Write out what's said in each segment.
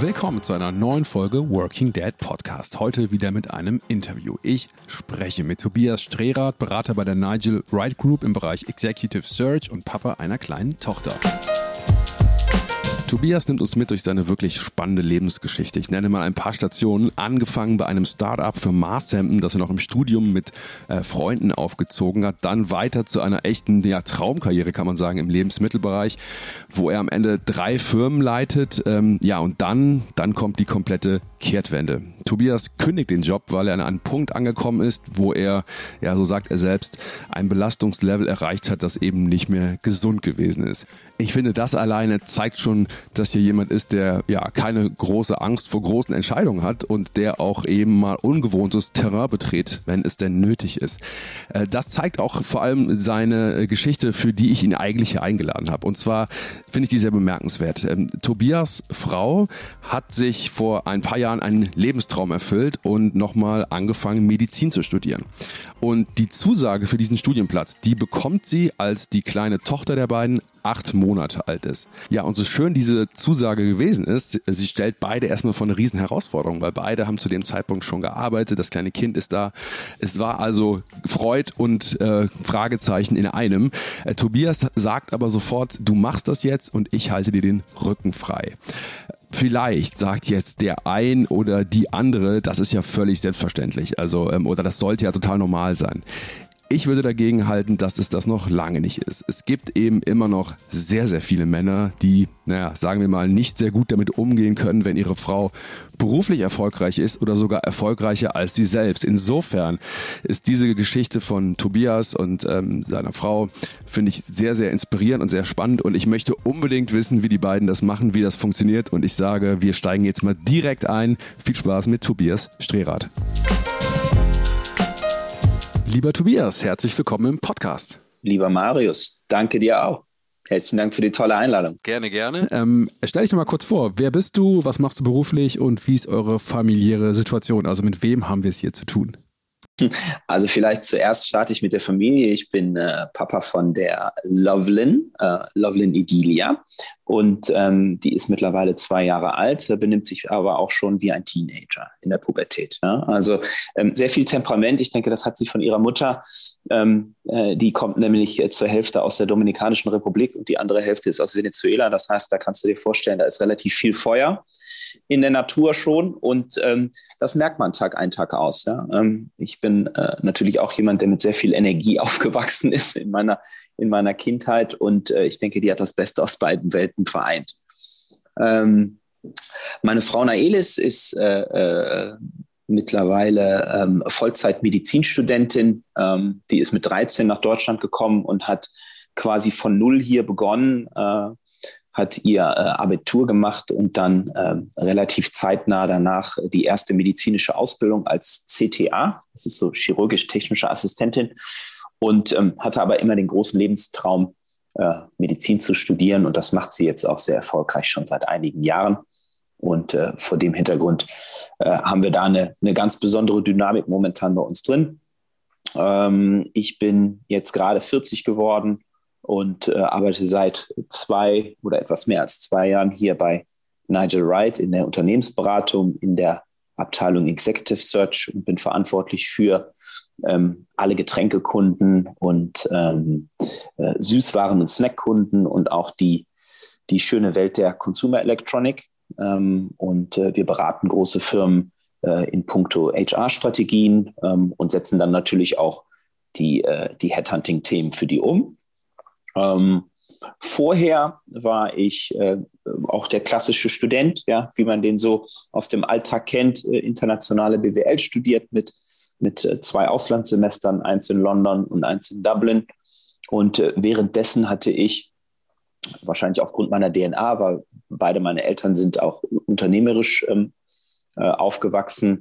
Willkommen zu einer neuen Folge Working Dad Podcast. Heute wieder mit einem Interview. Ich spreche mit Tobias Strehrath, Berater bei der Nigel Wright Group im Bereich Executive Search und Papa einer kleinen Tochter. Tobias nimmt uns mit durch seine wirklich spannende Lebensgeschichte. Ich nenne mal ein paar Stationen, angefangen bei einem Startup für Maßhemden, das er noch im Studium mit äh, Freunden aufgezogen hat, dann weiter zu einer echten ja, Traumkarriere, kann man sagen, im Lebensmittelbereich, wo er am Ende drei Firmen leitet. Ähm, ja, und dann, dann kommt die komplette Kehrtwende. Tobias kündigt den Job, weil er an einen Punkt angekommen ist, wo er, ja, so sagt er selbst, ein Belastungslevel erreicht hat, das eben nicht mehr gesund gewesen ist. Ich finde, das alleine zeigt schon, dass hier jemand ist, der ja keine große Angst vor großen Entscheidungen hat und der auch eben mal ungewohntes Terrain betritt, wenn es denn nötig ist. Äh, das zeigt auch vor allem seine Geschichte, für die ich ihn eigentlich hier eingeladen habe. Und zwar finde ich die sehr bemerkenswert. Ähm, Tobias Frau hat sich vor ein paar Jahren einen Lebenstraum erfüllt und nochmal angefangen, Medizin zu studieren. Und die Zusage für diesen Studienplatz, die bekommt sie, als die kleine Tochter der beiden acht Monate alt ist. Ja, und so schön diese Zusage gewesen ist, sie stellt beide erstmal vor eine riesen Herausforderung, weil beide haben zu dem Zeitpunkt schon gearbeitet, das kleine Kind ist da. Es war also Freud und äh, Fragezeichen in einem. Äh, Tobias sagt aber sofort, du machst das jetzt und ich halte dir den Rücken frei. Vielleicht sagt jetzt der ein oder die andere, das ist ja völlig selbstverständlich. Also, ähm, oder das sollte ja total normal sein. Ich würde dagegen halten, dass es das noch lange nicht ist. Es gibt eben immer noch sehr, sehr viele Männer, die, naja, sagen wir mal, nicht sehr gut damit umgehen können, wenn ihre Frau beruflich erfolgreich ist oder sogar erfolgreicher als sie selbst. Insofern ist diese Geschichte von Tobias und ähm, seiner Frau, finde ich, sehr, sehr inspirierend und sehr spannend. Und ich möchte unbedingt wissen, wie die beiden das machen, wie das funktioniert. Und ich sage, wir steigen jetzt mal direkt ein. Viel Spaß mit Tobias Strehrath. Lieber Tobias, herzlich willkommen im Podcast. Lieber Marius, danke dir auch. Herzlichen Dank für die tolle Einladung. Gerne, gerne. Ähm, stell dich doch mal kurz vor. Wer bist du? Was machst du beruflich? Und wie ist eure familiäre Situation? Also mit wem haben wir es hier zu tun? Also vielleicht zuerst starte ich mit der Familie. Ich bin äh, Papa von der Lovelin, äh, Lovelin Idilia. Und ähm, die ist mittlerweile zwei Jahre alt, benimmt sich aber auch schon wie ein Teenager in der Pubertät. Ja? Also ähm, sehr viel Temperament. Ich denke, das hat sie von ihrer Mutter. Ähm, äh, die kommt nämlich äh, zur Hälfte aus der Dominikanischen Republik und die andere Hälfte ist aus Venezuela. Das heißt, da kannst du dir vorstellen, da ist relativ viel Feuer in der Natur schon und ähm, das merkt man Tag ein, Tag aus. Ja? Ähm, ich bin äh, natürlich auch jemand, der mit sehr viel Energie aufgewachsen ist in meiner, in meiner Kindheit und äh, ich denke, die hat das Beste aus beiden Welten vereint. Ähm, meine Frau Naelis ist äh, äh mittlerweile ähm, Vollzeit-Medizinstudentin. Ähm, die ist mit 13 nach Deutschland gekommen und hat quasi von Null hier begonnen, äh, hat ihr äh, Abitur gemacht und dann äh, relativ zeitnah danach die erste medizinische Ausbildung als CTA, das ist so chirurgisch-technische Assistentin, und ähm, hatte aber immer den großen Lebenstraum, äh, Medizin zu studieren. Und das macht sie jetzt auch sehr erfolgreich schon seit einigen Jahren. Und äh, vor dem Hintergrund äh, haben wir da eine, eine ganz besondere Dynamik momentan bei uns drin. Ähm, ich bin jetzt gerade 40 geworden und äh, arbeite seit zwei oder etwas mehr als zwei Jahren hier bei Nigel Wright in der Unternehmensberatung in der Abteilung Executive Search und bin verantwortlich für ähm, alle Getränkekunden und ähm, äh, Süßwaren- und Snackkunden und auch die, die schöne Welt der Consumer Electronic. Ähm, und äh, wir beraten große Firmen äh, in puncto HR-Strategien ähm, und setzen dann natürlich auch die, äh, die Headhunting-Themen für die um. Ähm, vorher war ich äh, auch der klassische Student, ja, wie man den so aus dem Alltag kennt, äh, internationale BWL studiert mit, mit äh, zwei Auslandssemestern, eins in London und eins in Dublin. Und äh, währenddessen hatte ich wahrscheinlich aufgrund meiner DNA, weil beide meine Eltern sind auch unternehmerisch ähm, äh, aufgewachsen,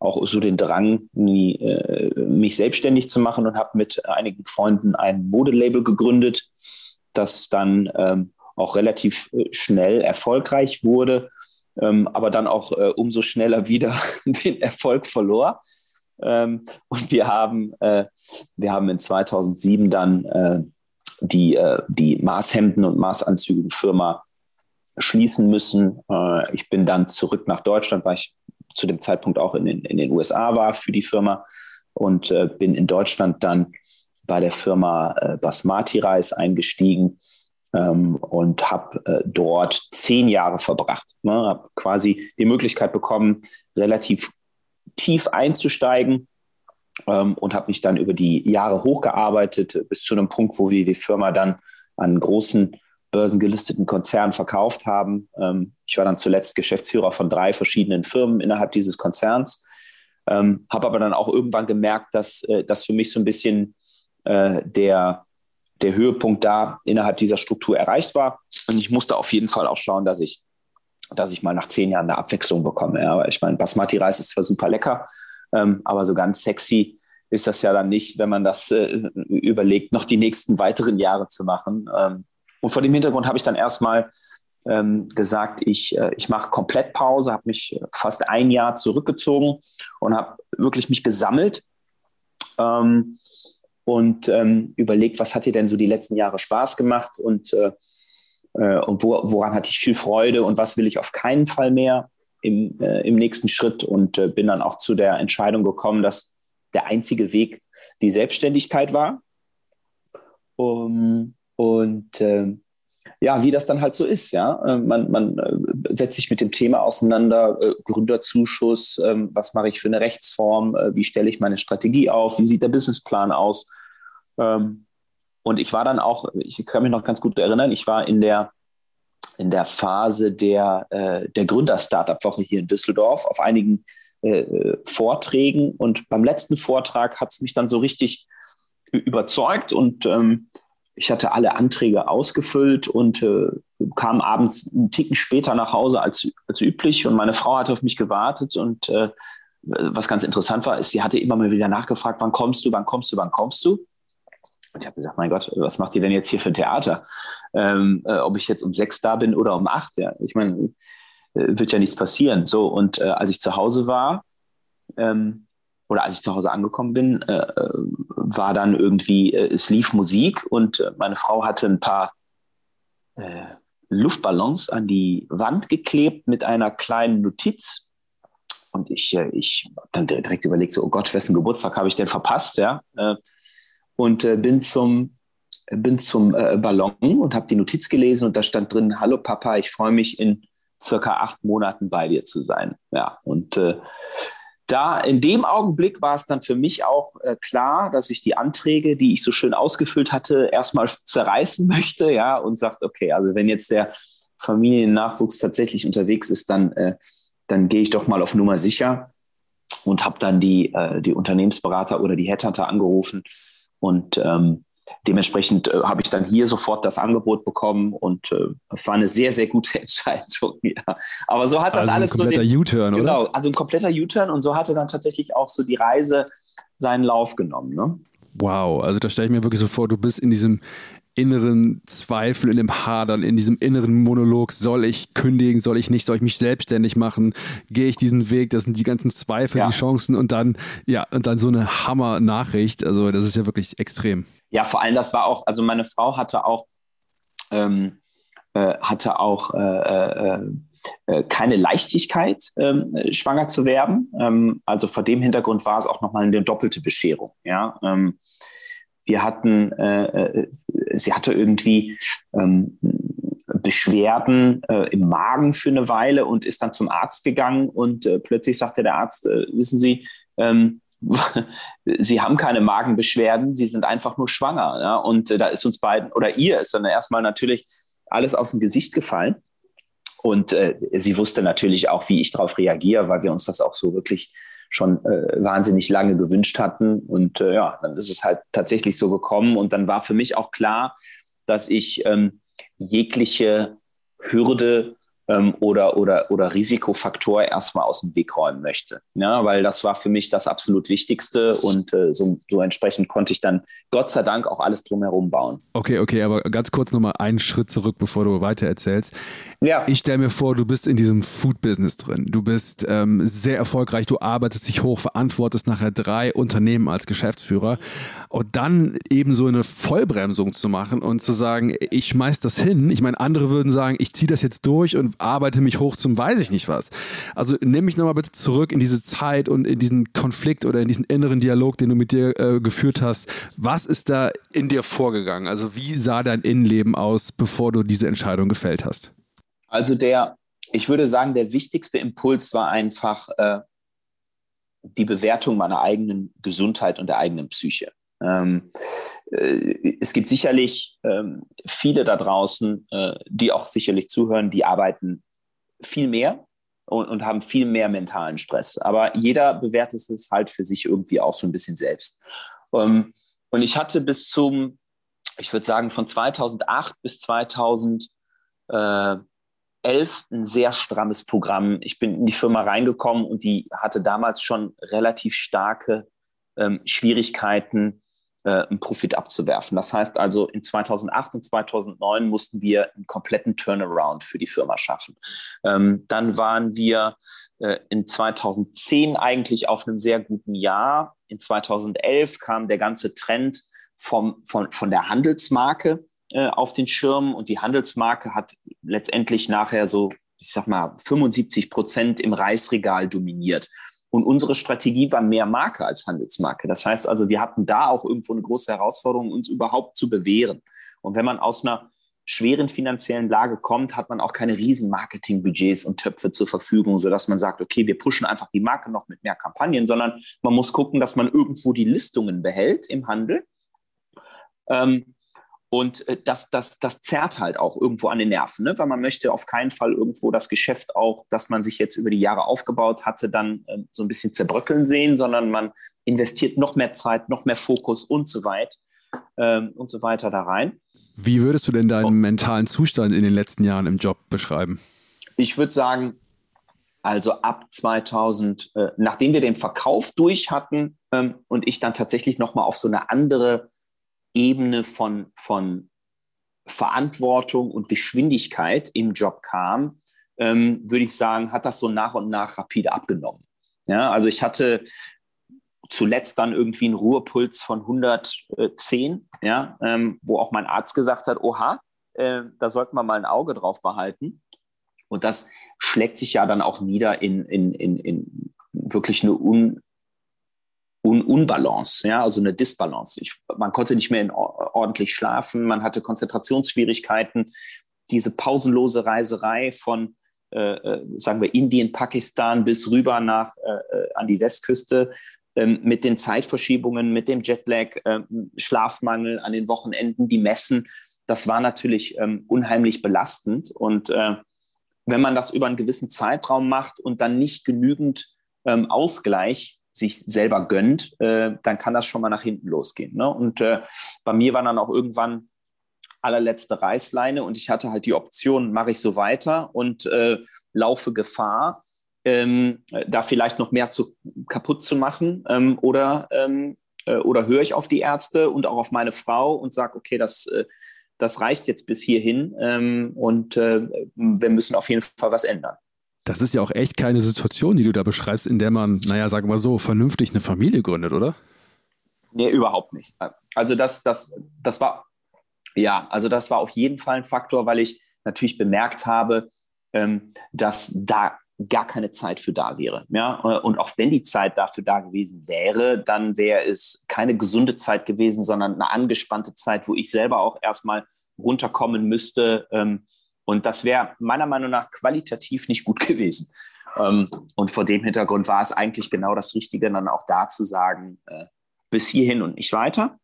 auch so den Drang, äh, mich selbstständig zu machen und habe mit einigen Freunden ein Modelabel gegründet, das dann ähm, auch relativ äh, schnell erfolgreich wurde, ähm, aber dann auch äh, umso schneller wieder den Erfolg verlor. Ähm, und wir haben, äh, wir haben in 2007 dann äh, die, die Maßhemden- und Maßanzüge-Firma schließen müssen. Äh, ich bin dann zurück nach Deutschland, weil ich zu dem Zeitpunkt auch in den, in den USA war für die Firma und äh, bin in Deutschland dann bei der Firma äh, Basmati Reis eingestiegen ähm, und habe äh, dort zehn Jahre verbracht. Ne? Habe quasi die Möglichkeit bekommen, relativ tief einzusteigen ähm, und habe mich dann über die Jahre hochgearbeitet bis zu einem Punkt, wo wir die Firma dann an großen börsengelisteten Konzernen verkauft haben. Ähm, ich war dann zuletzt Geschäftsführer von drei verschiedenen Firmen innerhalb dieses Konzerns. Ähm, habe aber dann auch irgendwann gemerkt, dass äh, das für mich so ein bisschen äh, der, der Höhepunkt da innerhalb dieser Struktur erreicht war. Und ich musste auf jeden Fall auch schauen, dass ich, dass ich mal nach zehn Jahren eine Abwechslung bekomme. Ja, ich meine, Basmati-Reis ist zwar super lecker, ähm, aber so ganz sexy ist das ja dann nicht, wenn man das äh, überlegt, noch die nächsten weiteren Jahre zu machen. Ähm, und vor dem Hintergrund habe ich dann erstmal ähm, gesagt, ich, äh, ich mache komplett Pause, habe mich fast ein Jahr zurückgezogen und habe wirklich mich gesammelt ähm, und ähm, überlegt, was hat dir denn so die letzten Jahre Spaß gemacht und, äh, äh, und wo, woran hatte ich viel Freude und was will ich auf keinen Fall mehr im, äh, im nächsten Schritt und äh, bin dann auch zu der Entscheidung gekommen, dass der einzige Weg die Selbstständigkeit war. Um, und äh, ja, wie das dann halt so ist, ja. Äh, man, man äh, setzt sich mit dem Thema auseinander, äh, Gründerzuschuss, ähm, was mache ich für eine Rechtsform, wie stelle ich meine Strategie auf, wie sieht der Businessplan aus. Ähm, und ich war dann auch, ich kann mich noch ganz gut erinnern, ich war in der, in der Phase der, der Gründer-Startup-Woche hier in Düsseldorf auf einigen Vorträgen und beim letzten Vortrag hat es mich dann so richtig überzeugt und ähm, ich hatte alle Anträge ausgefüllt und äh, kam abends einen Ticken später nach Hause als, als üblich und meine Frau hatte auf mich gewartet und äh, was ganz interessant war, ist, sie hatte immer mal wieder nachgefragt, wann kommst du, wann kommst du, wann kommst du? Und ich habe gesagt, mein Gott, was macht ihr denn jetzt hier für ein Theater? Ähm, äh, ob ich jetzt um sechs da bin oder um acht, ja, ich meine, äh, wird ja nichts passieren. So, und äh, als ich zu Hause war, ähm, oder als ich zu Hause angekommen bin, äh, äh, war dann irgendwie, äh, es lief Musik und äh, meine Frau hatte ein paar äh, Luftballons an die Wand geklebt mit einer kleinen Notiz. Und ich, äh, ich dann direkt überlegt, so, oh Gott, wessen Geburtstag habe ich denn verpasst? Ja? und bin zum, bin zum Ballon und habe die Notiz gelesen und da stand drin, hallo Papa, ich freue mich in circa acht Monaten bei dir zu sein. Ja, und da in dem Augenblick war es dann für mich auch äh, klar, dass ich die Anträge, die ich so schön ausgefüllt hatte, erstmal zerreißen möchte, ja, und sagt, okay, also wenn jetzt der Familiennachwuchs tatsächlich unterwegs ist, dann, äh, dann gehe ich doch mal auf Nummer sicher und habe dann die, äh, die Unternehmensberater oder die Headhunter angerufen und ähm, dementsprechend äh, habe ich dann hier sofort das Angebot bekommen und äh, es war eine sehr, sehr gute Entscheidung. Ja. Aber so hat das also alles ein kompletter so. U-Turn, oder? Genau, also ein kompletter U-Turn und so hatte dann tatsächlich auch so die Reise seinen Lauf genommen. Ne? Wow, also da stelle ich mir wirklich so vor, du bist in diesem inneren Zweifel, in dem Hadern, in diesem inneren Monolog, soll ich kündigen, soll ich nicht, soll ich mich selbstständig machen, gehe ich diesen Weg, das sind die ganzen Zweifel, ja. die Chancen und dann, ja, und dann so eine Hammer-Nachricht, also das ist ja wirklich extrem. Ja, vor allem das war auch, also meine Frau hatte auch, ähm, äh, hatte auch äh, äh, äh keine Leichtigkeit, ähm, schwanger zu werden. Ähm, also vor dem Hintergrund war es auch nochmal eine doppelte Bescherung, ja. Ähm, wir hatten, äh, äh, sie hatte irgendwie ähm, Beschwerden äh, im Magen für eine Weile und ist dann zum Arzt gegangen und äh, plötzlich sagte der Arzt, äh, wissen Sie, ähm, Sie haben keine Magenbeschwerden, Sie sind einfach nur schwanger. Ja? Und äh, da ist uns beiden, oder ihr ist dann erstmal natürlich alles aus dem Gesicht gefallen. Und sie wusste natürlich auch, wie ich darauf reagiere, weil wir uns das auch so wirklich schon äh, wahnsinnig lange gewünscht hatten. Und äh, ja, dann ist es halt tatsächlich so gekommen. Und dann war für mich auch klar, dass ich ähm, jegliche Hürde ähm, oder, oder, oder Risikofaktor erstmal aus dem Weg räumen möchte. Ja, weil das war für mich das absolut Wichtigste und äh, so, so entsprechend konnte ich dann Gott sei Dank auch alles drumherum bauen. Okay, okay, aber ganz kurz nochmal einen Schritt zurück, bevor du weiter erzählst. Ja. Ich stelle mir vor, du bist in diesem Food-Business drin. Du bist ähm, sehr erfolgreich, du arbeitest dich hoch, verantwortest nachher drei Unternehmen als Geschäftsführer. Und dann eben so eine Vollbremsung zu machen und zu sagen, ich schmeiß das hin. Ich meine, andere würden sagen, ich ziehe das jetzt durch und arbeite mich hoch zum weiß ich nicht was. Also nimm mich nochmal bitte zurück in diese Zeit und in diesen Konflikt oder in diesen inneren Dialog, den du mit dir äh, geführt hast. Was ist da in dir vorgegangen? Also wie sah dein Innenleben aus, bevor du diese Entscheidung gefällt hast? Also der, ich würde sagen, der wichtigste Impuls war einfach äh, die Bewertung meiner eigenen Gesundheit und der eigenen Psyche. Ähm, äh, es gibt sicherlich ähm, viele da draußen, äh, die auch sicherlich zuhören, die arbeiten viel mehr und, und, haben viel mehr mentalen Stress. Aber jeder bewertet es halt für sich irgendwie auch so ein bisschen selbst. Ähm, und ich hatte bis zum, ich würde sagen, von 2008 bis 2000, 2011 ein sehr strammes Programm. Ich bin in die Firma reingekommen und die hatte damals schon relativ starke ähm, Schwierigkeiten, äh, einen Profit abzuwerfen. Das heißt also, in 2008 und 2009 mussten wir einen kompletten Turnaround für die Firma schaffen. Ähm, dann waren wir äh, in 2010 eigentlich auf einem sehr guten Jahr. In 2011 kam der ganze Trend vom, von, von der Handelsmarke äh, auf den Schirm und die Handelsmarke hat letztendlich nachher so, ich sag mal, 75 Prozent im Reisregal dominiert. Und unsere Strategie war mehr Marke als Handelsmarke. Das heißt also, wir hatten da auch irgendwo eine große Herausforderung, uns überhaupt zu bewähren. Und wenn man aus einer schweren finanziellen Lage kommt, hat man auch keine riesen Marketingbudgets und Töpfe zur Verfügung, sodass man sagt, okay, wir pushen einfach die Marke noch mit mehr Kampagnen, sondern man muss gucken, dass man irgendwo die Listungen behält im Handel. Ähm, und äh, das, das, das zerrt halt auch irgendwo an den Nerven, ne? weil man möchte auf keinen Fall irgendwo das Geschäft auch, das man sich jetzt über die Jahre aufgebaut hatte, dann äh, so ein bisschen zerbröckeln sehen, sondern man investiert noch mehr Zeit, noch mehr Fokus und so weit ähm, und so weiter da rein. Wie würdest du denn deinen und, mentalen Zustand in den letzten Jahren im Job beschreiben? Ich würde sagen, also ab 2000, äh, nachdem wir den Verkauf durch hatten ähm, und ich dann tatsächlich nochmal auf so eine andere Ebene von, von Verantwortung und Geschwindigkeit im Job kam, ähm, würde ich sagen, hat das so nach und nach rapide abgenommen. Ja, also ich hatte zuletzt dann irgendwie einen Ruhepuls von 110, ja, ähm, wo auch mein Arzt gesagt hat, oha, äh, da sollten wir mal ein Auge drauf behalten. Und das schlägt sich ja dann auch nieder in, in, in, in wirklich eine un, Un Unbalance, ja, also eine Disbalance. Ich, man konnte nicht mehr in, ordentlich schlafen, man hatte Konzentrationsschwierigkeiten. Diese pausenlose Reiserei von, äh, äh sagen wir, Indien, Pakistan bis rüber nach äh, äh, an die Westküste ähm, mit den Zeitverschiebungen, mit dem Jetlag, äh, Schlafmangel an den Wochenenden, die Messen, das war natürlich ähm, unheimlich belastend. Und äh, wenn man das über einen gewissen Zeitraum macht und dann nicht genügend ähm, Ausgleich sich selber gönnt, äh, dann kann das schon mal nach hinten losgehen. Ne? Und äh, bei mir war dann auch irgendwann allerletzte Reißleine und ich hatte halt die Option, mache ich so weiter und äh, laufe Gefahr, ähm, da vielleicht noch mehr zu, kaputt zu machen ähm, oder, ähm, äh, oder höre ich auf die Ärzte und auch auf meine Frau und sage, okay, das, äh, das reicht jetzt bis hierhin ähm, und äh, wir müssen auf jeden Fall was ändern. Das ist ja auch echt keine Situation, die du da beschreibst, in der man, naja, sagen wir so, vernünftig eine Familie gründet, oder? Nee, überhaupt nicht. Also das, das, das war, ja, also das war auf jeden Fall ein Faktor, weil ich natürlich bemerkt habe, ähm, dass da gar keine Zeit für da wäre. Ja? Und auch wenn die Zeit dafür da gewesen wäre, dann wäre es keine gesunde Zeit gewesen, sondern eine angespannte Zeit, wo ich selber auch erstmal runterkommen müsste, ähm, und das wäre meiner Meinung nach qualitativ nicht gut gewesen. Ähm, und vor dem Hintergrund war es eigentlich genau das Richtige, dann auch da zu sagen, äh, bis hierhin und nicht weiter.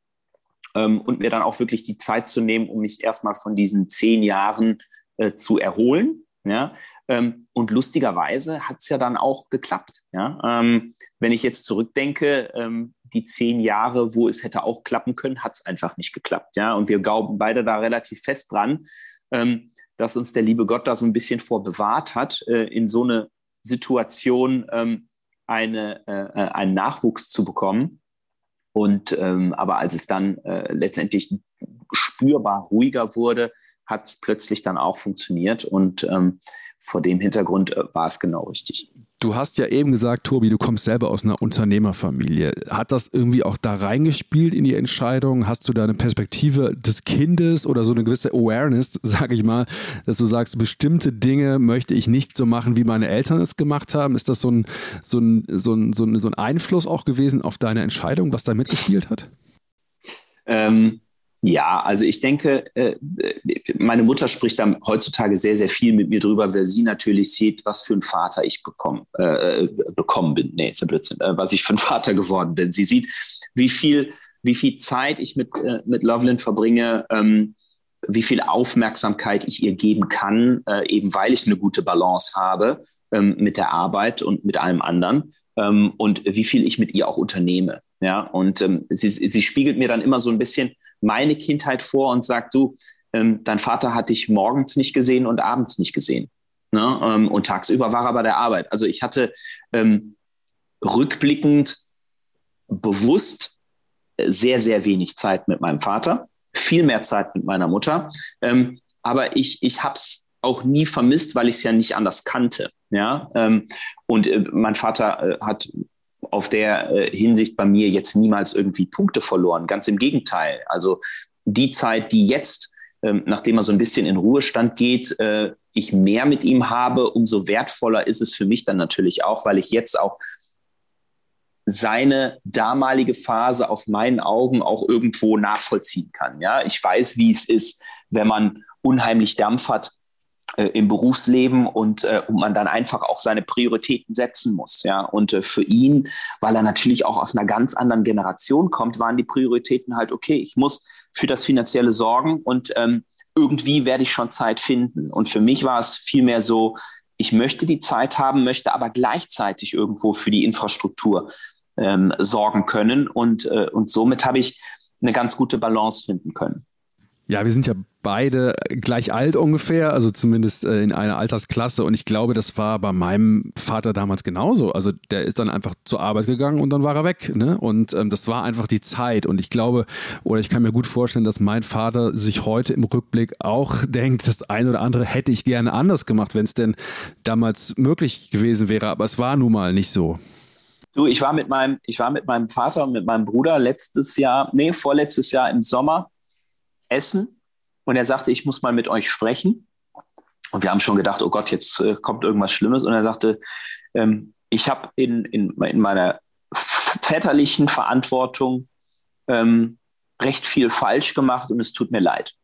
Ähm, und mir dann auch wirklich die Zeit zu nehmen, um mich erstmal von diesen zehn Jahren äh, zu erholen. Ja? Ähm, und lustigerweise hat es ja dann auch geklappt. Ja? Ähm, wenn ich jetzt zurückdenke, ähm, die zehn Jahre, wo es hätte auch klappen können, hat es einfach nicht geklappt. Ja? Und wir glauben beide da relativ fest dran. Ähm, dass uns der liebe Gott da so ein bisschen vor bewahrt hat, äh, in so eine Situation ähm, eine, äh, äh, einen Nachwuchs zu bekommen. Und ähm, aber als es dann äh, letztendlich spürbar ruhiger wurde, hat es plötzlich dann auch funktioniert und ähm, vor dem Hintergrund äh, war es genau richtig. Du hast ja eben gesagt, Tobi, du kommst selber aus einer Unternehmerfamilie. Hat das irgendwie auch da reingespielt in die Entscheidung? Hast du da eine Perspektive des Kindes oder so eine gewisse Awareness, sage ich mal, dass du sagst, bestimmte Dinge möchte ich nicht so machen, wie meine Eltern es gemacht haben? Ist das so ein, so ein, so ein, so ein, Einfluss auch gewesen auf deine Entscheidung, was da mitgespielt hat? Ähm, ja, also ich denke, äh, meine Mutter spricht dann heutzutage sehr, sehr viel mit mir drüber, weil sie natürlich sieht, was für ein Vater ich bekomme, äh, bekommen bin. Nee, ist ja Blödsinn, äh, was ich für ein Vater geworden bin. Sie sieht, wie viel, wie viel Zeit ich mit, äh, mit Loveland verbringe, ähm, wie viel Aufmerksamkeit ich ihr geben kann, äh, eben weil ich eine gute Balance habe ähm, mit der Arbeit und mit allem anderen ähm, und wie viel ich mit ihr auch unternehme. Ja, und ähm, sie, sie spiegelt mir dann immer so ein bisschen, meine Kindheit vor und sagt, du, ähm, dein Vater hat dich morgens nicht gesehen und abends nicht gesehen. Ne? Ähm, und tagsüber war er bei der Arbeit. Also ich hatte ähm, rückblickend bewusst sehr, sehr wenig Zeit mit meinem Vater, viel mehr Zeit mit meiner Mutter. Ähm, aber ich, ich habe es auch nie vermisst, weil ich es ja nicht anders kannte. Ja? Ähm, und äh, mein Vater äh, hat auf der äh, Hinsicht bei mir jetzt niemals irgendwie Punkte verloren. Ganz im Gegenteil. Also die Zeit, die jetzt, ähm, nachdem er so ein bisschen in Ruhestand geht, äh, ich mehr mit ihm habe, umso wertvoller ist es für mich dann natürlich auch, weil ich jetzt auch seine damalige Phase aus meinen Augen auch irgendwo nachvollziehen kann. Ja, ich weiß, wie es ist, wenn man unheimlich Dampf hat im Berufsleben und, äh, und man dann einfach auch seine Prioritäten setzen muss. Ja? Und äh, für ihn, weil er natürlich auch aus einer ganz anderen Generation kommt, waren die Prioritäten halt, okay, ich muss für das Finanzielle sorgen und ähm, irgendwie werde ich schon Zeit finden. Und für mich war es vielmehr so, ich möchte die Zeit haben, möchte aber gleichzeitig irgendwo für die Infrastruktur ähm, sorgen können. Und, äh, und somit habe ich eine ganz gute Balance finden können. Ja, wir sind ja beide gleich alt ungefähr, also zumindest äh, in einer Altersklasse. Und ich glaube, das war bei meinem Vater damals genauso. Also der ist dann einfach zur Arbeit gegangen und dann war er weg. Ne? Und ähm, das war einfach die Zeit. Und ich glaube, oder ich kann mir gut vorstellen, dass mein Vater sich heute im Rückblick auch denkt, das eine oder andere hätte ich gerne anders gemacht, wenn es denn damals möglich gewesen wäre. Aber es war nun mal nicht so. Du, ich war mit meinem, ich war mit meinem Vater und mit meinem Bruder letztes Jahr, nee, vorletztes Jahr im Sommer essen und er sagte, ich muss mal mit euch sprechen. Und wir haben schon gedacht, oh Gott, jetzt äh, kommt irgendwas Schlimmes. Und er sagte, ähm, ich habe in, in, in meiner väterlichen Verantwortung ähm, recht viel falsch gemacht und es tut mir leid.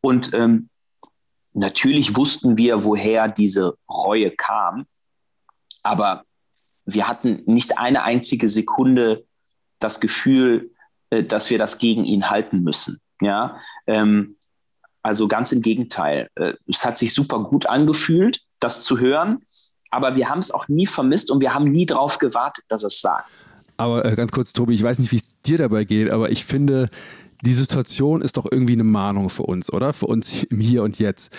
Und ähm, natürlich wussten wir, woher diese Reue kam, aber wir hatten nicht eine einzige Sekunde das Gefühl, dass wir das gegen ihn halten müssen. Ja, ähm, also ganz im Gegenteil. Äh, es hat sich super gut angefühlt, das zu hören, aber wir haben es auch nie vermisst und wir haben nie darauf gewartet, dass es sagt. Aber äh, ganz kurz, Tobi, ich weiß nicht, wie es dir dabei geht, aber ich finde, die Situation ist doch irgendwie eine Mahnung für uns, oder? Für uns im Hier und Jetzt.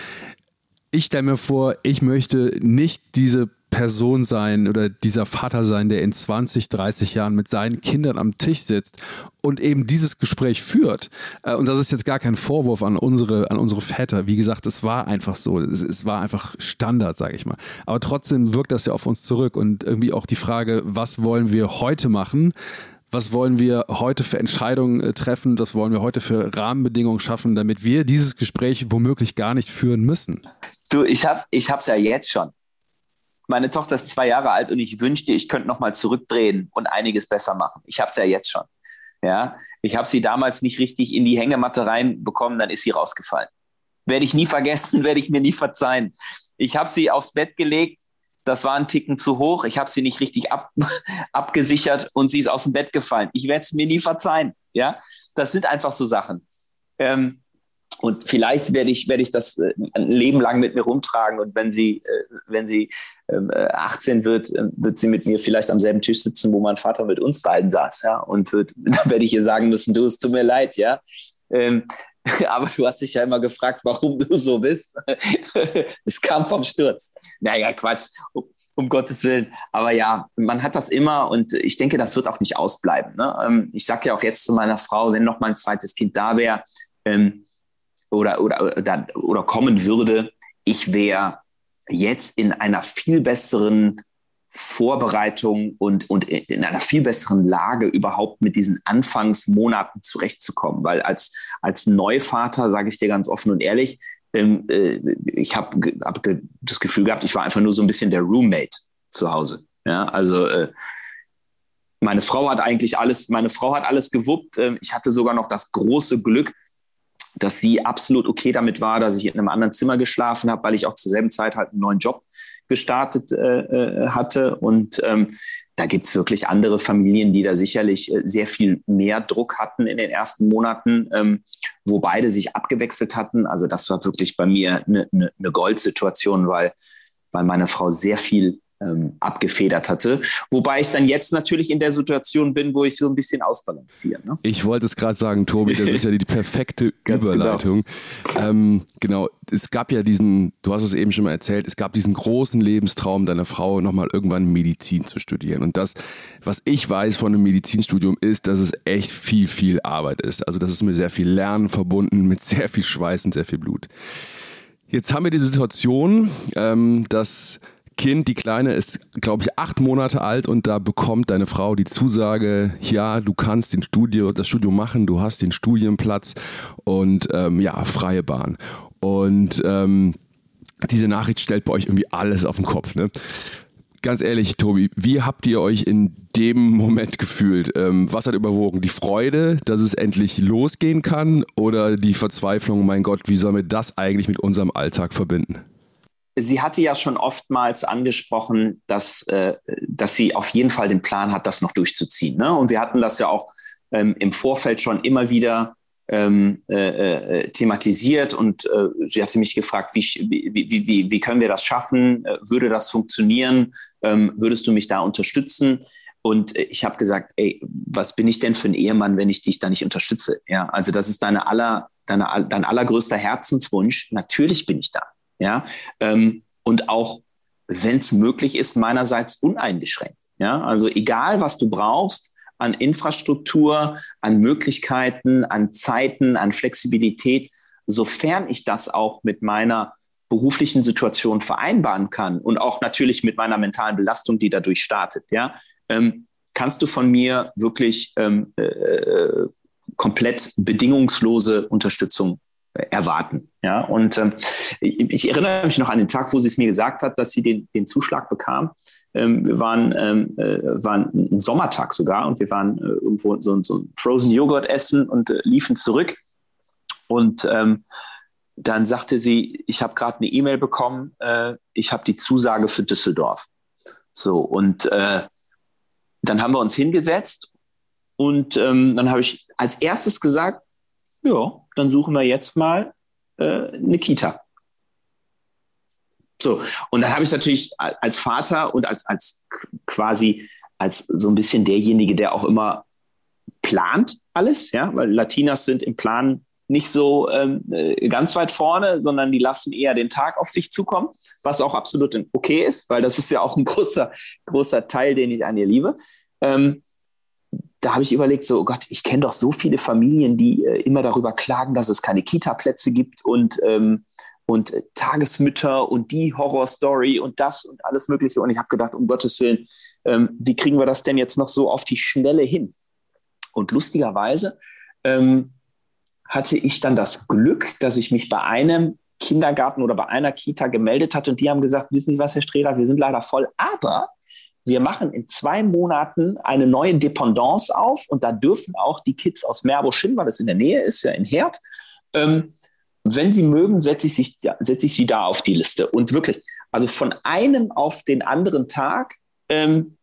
Ich stelle mir vor, ich möchte nicht diese Person sein oder dieser Vater sein, der in 20, 30 Jahren mit seinen Kindern am Tisch sitzt und eben dieses Gespräch führt. Äh, und das ist jetzt gar kein Vorwurf an unsere, an unsere Väter. Wie gesagt, es war einfach so. Es, war einfach Standard, sage ich mal. Aber trotzdem wirkt das ja auf uns zurück und irgendwie auch die Frage, was wollen wir heute machen? Was wollen wir heute für Entscheidungen äh, treffen? Was wollen wir heute für Rahmenbedingungen schaffen, damit wir dieses Gespräch womöglich gar nicht führen müssen? Du, ich hab's, ich hab's ja jetzt schon meine Tochter ist zwei Jahre alt und ich wünschte, ich könnte noch mal zurückdrehen und einiges besser machen. Ich habe es ja jetzt schon. Ja, ich habe sie damals nicht richtig in die Hängematte reinbekommen, dann ist sie rausgefallen. Werde ich nie vergessen, werde ich mir nie verzeihen. Ich habe sie aufs Bett gelegt, das war ein Ticken zu hoch. Ich habe sie nicht richtig ab, abgesichert und sie ist aus dem Bett gefallen. Ich werde es mir nie verzeihen. Ja, das sind einfach so Sachen. Ähm, und vielleicht werde ich, werde ich das äh, ein Leben lang mit mir rumtragen. Und wenn sie, äh, wenn sie 18 ähm, äh, wird, wird sie mit mir vielleicht am selben Tisch sitzen, wo mein Vater mit uns beiden saß. Ja? Und wird, dann werde ich ihr sagen müssen, du, es tut mir leid, ja. Ähm, aber du hast dich ja immer gefragt, warum du so bist. es kam vom Sturz. Naja, Quatsch, um, Gottes Willen. Aber ja, man hat das immer und ich denke, das wird auch nicht ausbleiben. Ne? Ähm, ich sage ja auch jetzt zu meiner Frau, wenn noch mal ein zweites Kind da wäre, oder, oder, oder, oder kommen würde, ich wäre jetzt in einer viel besseren Vorbereitung und, und in einer viel besseren Lage, überhaupt mit diesen Anfangsmonaten zurechtzukommen. Weil als, als Neuvater, sage ich dir ganz offen und ehrlich, ähm, äh, ich habe hab das Gefühl gehabt, ich war einfach nur so ein bisschen der Roommate zu Hause. Ja, also äh, meine Frau hat eigentlich alles, meine Frau hat alles gewuppt. Ähm, ich hatte sogar noch das große Glück, dass sie absolut okay damit war, dass ich in einem anderen Zimmer geschlafen habe, weil ich auch zur selben Zeit halt einen neuen Job gestartet äh, äh hatte. Und ähm, da gibt es wirklich andere Familien, die da sicherlich äh, sehr viel mehr Druck hatten in den ersten Monaten, ähm, wo beide sich abgewechselt hatten. Also das war wirklich bei mir eine ne, ne Goldsituation, weil, weil meine Frau sehr viel ähm, abgefedert hatte. Wobei ich dann jetzt natürlich in der Situation bin, wo ich so ein bisschen ausbalanciere. Ne? Ich wollte es gerade sagen, Tobi, das ist ja die perfekte genau. Überleitung. Genau. Ähm, genau, es gab ja diesen, du hast es eben schon mal erzählt, es gab diesen großen Lebenstraum deiner Frau, nochmal irgendwann Medizin zu studieren. Und das, was ich weiß von einem Medizinstudium, ist, dass es echt viel, viel Arbeit ist. Also das ist mit sehr viel Lernen verbunden, mit sehr viel Schweiß und sehr viel Blut. Jetzt haben wir die Situation, ähm, dass Kind, die Kleine, ist, glaube ich, acht Monate alt und da bekommt deine Frau die Zusage, ja, du kannst den Studio, das Studium machen, du hast den Studienplatz und ähm, ja, freie Bahn. Und ähm, diese Nachricht stellt bei euch irgendwie alles auf den Kopf. Ne? Ganz ehrlich, Tobi, wie habt ihr euch in dem Moment gefühlt? Ähm, was hat überwogen? Die Freude, dass es endlich losgehen kann oder die Verzweiflung, mein Gott, wie sollen wir das eigentlich mit unserem Alltag verbinden? Sie hatte ja schon oftmals angesprochen, dass, äh, dass sie auf jeden Fall den Plan hat, das noch durchzuziehen. Ne? Und wir hatten das ja auch ähm, im Vorfeld schon immer wieder ähm, äh, äh, thematisiert und äh, sie hatte mich gefragt, wie, wie, wie, wie, können wir das schaffen? Äh, würde das funktionieren? Ähm, würdest du mich da unterstützen? Und ich habe gesagt, ey, was bin ich denn für ein Ehemann, wenn ich dich da nicht unterstütze? Ja, also das ist deine aller, deine, dein allergrößter Herzenswunsch. Natürlich bin ich da. Ja, ähm, und auch, wenn es möglich ist, meinerseits uneingeschränkt. Ja, also egal, was du brauchst an Infrastruktur, an Möglichkeiten, an Zeiten, an Flexibilität, sofern ich das auch mit meiner beruflichen Situation vereinbaren kann und auch natürlich mit meiner mentalen Belastung, die dadurch startet, ja, ähm, kannst du von mir wirklich ähm, äh, komplett bedingungslose Unterstützung erwarten. Ja, und ähm, ich, ich, erinnere mich noch an den Tag, wo sie es mir gesagt hat, dass sie den, den Zuschlag bekam. Ähm, wir waren, ähm, äh, waren ein Sommertag sogar und wir waren äh, irgendwo so, so ein Frozen Joghurt essen und äh, liefen zurück. Und ähm, dann sagte sie, ich habe gerade eine E-Mail bekommen, äh, ich habe die Zusage für Düsseldorf. So, und äh, dann haben wir uns hingesetzt und ähm, dann habe ich als erstes gesagt, ja, dann suchen wir jetzt mal äh, eine Kita. So, und dann habe ich natürlich als Vater und als, als quasi als so ein bisschen derjenige, der auch immer plant alles, ja, weil Latinas sind im Plan nicht so ähm, äh, ganz weit vorne, sondern die lassen eher den Tag auf sich zukommen, was auch absolut okay ist, weil das ist ja auch ein großer, großer Teil, den ich an ihr liebe. Ähm, da habe ich überlegt, so, oh Gott, ich kenne doch so viele Familien, die äh, immer darüber klagen, dass es keine Kita-Plätze gibt und, ähm, und äh, Tagesmütter und die Horrorstory und das und alles Mögliche. Und ich habe gedacht, um Gottes Willen, ähm, wie kriegen wir das denn jetzt noch so auf die Schnelle hin? Und lustigerweise ähm, hatte ich dann das Glück, dass ich mich bei einem Kindergarten oder bei einer Kita gemeldet hatte und die haben gesagt, wissen Sie was, Herr Strehler, wir sind leider voll, aber wir machen in zwei Monaten eine neue Dependance auf und da dürfen auch die Kids aus Merboschin, weil das in der Nähe ist, ja in Herd, ähm, wenn sie mögen, setze ich, sich, setze ich sie da auf die Liste. Und wirklich, also von einem auf den anderen Tag ähm,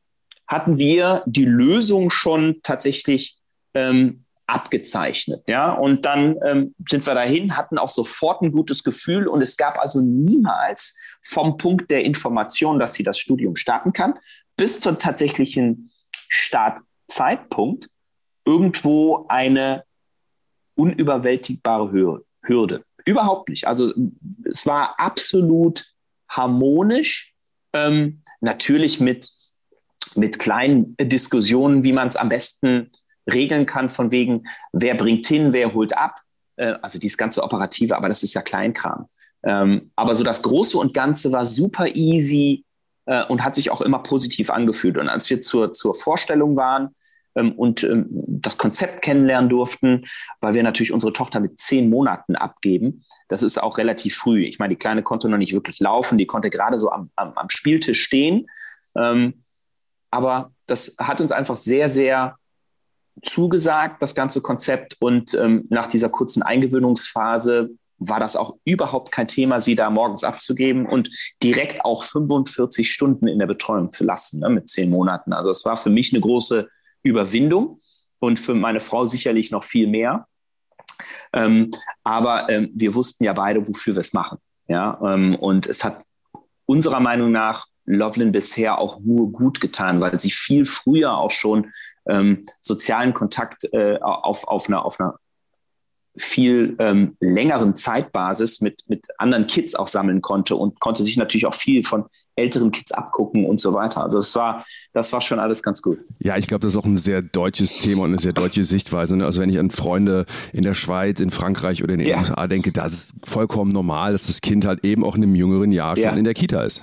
hatten wir die Lösung schon tatsächlich ähm, abgezeichnet. Ja? Und dann ähm, sind wir dahin, hatten auch sofort ein gutes Gefühl und es gab also niemals vom Punkt der Information, dass sie das Studium starten kann, bis zum tatsächlichen Startzeitpunkt irgendwo eine unüberwältigbare Hürde. Überhaupt nicht. Also es war absolut harmonisch, ähm, natürlich mit, mit kleinen Diskussionen, wie man es am besten regeln kann, von wegen, wer bringt hin, wer holt ab, äh, also dieses ganze Operative, aber das ist ja Kleinkram. Ähm, aber so das Große und Ganze war super easy äh, und hat sich auch immer positiv angefühlt. Und als wir zur, zur Vorstellung waren, ähm, und ähm, das Konzept kennenlernen durften, weil wir natürlich unsere Tochter mit zehn Monaten abgeben. Das ist auch relativ früh. Ich meine, die Kleine konnte noch nicht wirklich laufen, die konnte gerade so am, am, am Spieltisch stehen. Ähm, aber das hat uns einfach sehr, sehr zugesagt, das ganze Konzept. Und ähm, nach dieser kurzen Eingewöhnungsphase war das auch überhaupt kein Thema, sie da morgens abzugeben und direkt auch 45 Stunden in der Betreuung zu lassen ne, mit zehn Monaten. Also es war für mich eine große Überwindung und für meine Frau sicherlich noch viel mehr. Ähm, aber ähm, wir wussten ja beide, wofür wir es machen. Ja, ähm, und es hat unserer Meinung nach Loveland bisher auch nur gut getan, weil sie viel früher auch schon ähm, sozialen Kontakt äh, auf, auf, einer, auf einer viel ähm, längeren Zeitbasis mit, mit anderen Kids auch sammeln konnte und konnte sich natürlich auch viel von älteren Kids abgucken und so weiter. Also es war, das war schon alles ganz gut. Ja, ich glaube, das ist auch ein sehr deutsches Thema und eine sehr deutsche Sichtweise. Ne? Also wenn ich an Freunde in der Schweiz, in Frankreich oder in den ja. USA denke, da ist es vollkommen normal, dass das Kind halt eben auch in einem jüngeren Jahr schon ja. in der Kita ist.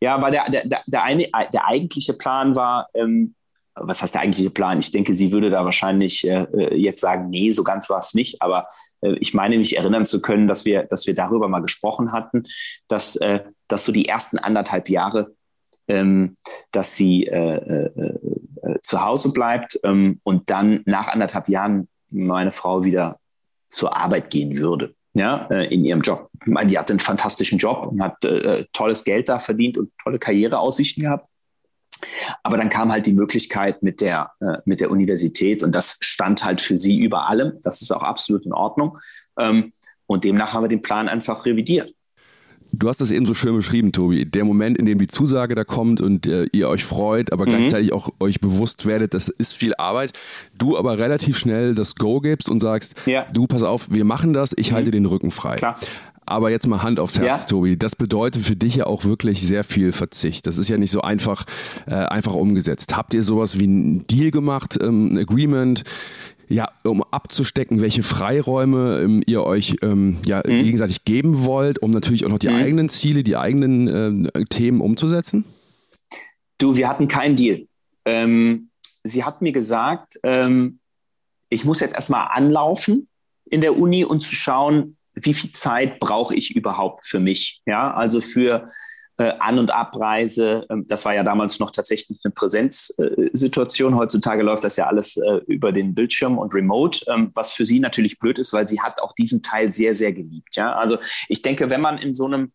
Ja, weil der, der, der, eine, der eigentliche Plan war, ähm, was heißt der eigentliche Plan? Ich denke, sie würde da wahrscheinlich äh, äh, jetzt sagen, nee, so ganz war es nicht. Aber äh, ich meine mich erinnern zu können, dass wir, dass wir darüber mal gesprochen hatten, dass, äh, dass so die ersten anderthalb Jahre, ähm, dass sie äh, äh, zu Hause bleibt ähm, und dann nach anderthalb Jahren meine Frau wieder zur Arbeit gehen würde. Ja, in ihrem Job. Ich meine, die hat einen fantastischen Job und hat tolles Geld da verdient und tolle Karriereaussichten gehabt. Aber dann kam halt die Möglichkeit mit der, äh, mit der Universität und das stand halt für sie über allem. Das ist auch absolut in Ordnung. Ähm, und demnach haben wir den Plan einfach revidiert. Du hast das eben so schön beschrieben, Tobi. Der Moment, in dem die Zusage da kommt und äh, ihr euch freut, aber mhm. gleichzeitig auch euch bewusst werdet, das ist viel Arbeit. Du aber relativ schnell das Go gibst und sagst, ja. du pass auf, wir machen das, ich mhm. halte den Rücken frei. Klar. Aber jetzt mal Hand aufs Herz, ja. Tobi. Das bedeutet für dich ja auch wirklich sehr viel Verzicht. Das ist ja nicht so einfach, äh, einfach umgesetzt. Habt ihr sowas wie einen Deal gemacht, ähm, ein Agreement? Ja, um abzustecken, welche Freiräume ähm, ihr euch ähm, ja, mhm. gegenseitig geben wollt, um natürlich auch noch die mhm. eigenen Ziele, die eigenen äh, Themen umzusetzen? Du, wir hatten keinen Deal. Ähm, sie hat mir gesagt, ähm, ich muss jetzt erstmal anlaufen in der Uni und zu schauen, wie viel Zeit brauche ich überhaupt für mich? Ja, also für äh, An- und Abreise. Ähm, das war ja damals noch tatsächlich eine Präsenzsituation. Äh, Heutzutage läuft das ja alles äh, über den Bildschirm und remote, ähm, was für sie natürlich blöd ist, weil sie hat auch diesen Teil sehr, sehr geliebt. Ja, also ich denke, wenn man in so einem,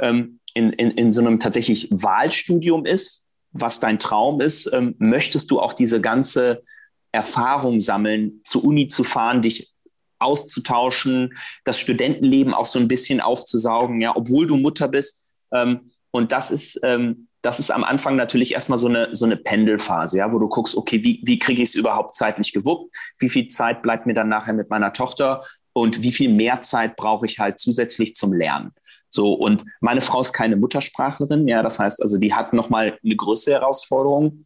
ähm, in, in, in so einem tatsächlich Wahlstudium ist, was dein Traum ist, ähm, möchtest du auch diese ganze Erfahrung sammeln, zur Uni zu fahren, dich auszutauschen, das Studentenleben auch so ein bisschen aufzusaugen, ja, obwohl du Mutter bist. Ähm, und das ist, ähm, das ist am Anfang natürlich erstmal so eine, so eine Pendelphase, ja, wo du guckst, okay, wie, wie kriege ich es überhaupt zeitlich gewuppt? Wie viel Zeit bleibt mir dann nachher mit meiner Tochter? Und wie viel mehr Zeit brauche ich halt zusätzlich zum Lernen? So, und meine Frau ist keine Muttersprachlerin, ja, das heißt also, die hat nochmal eine größere Herausforderung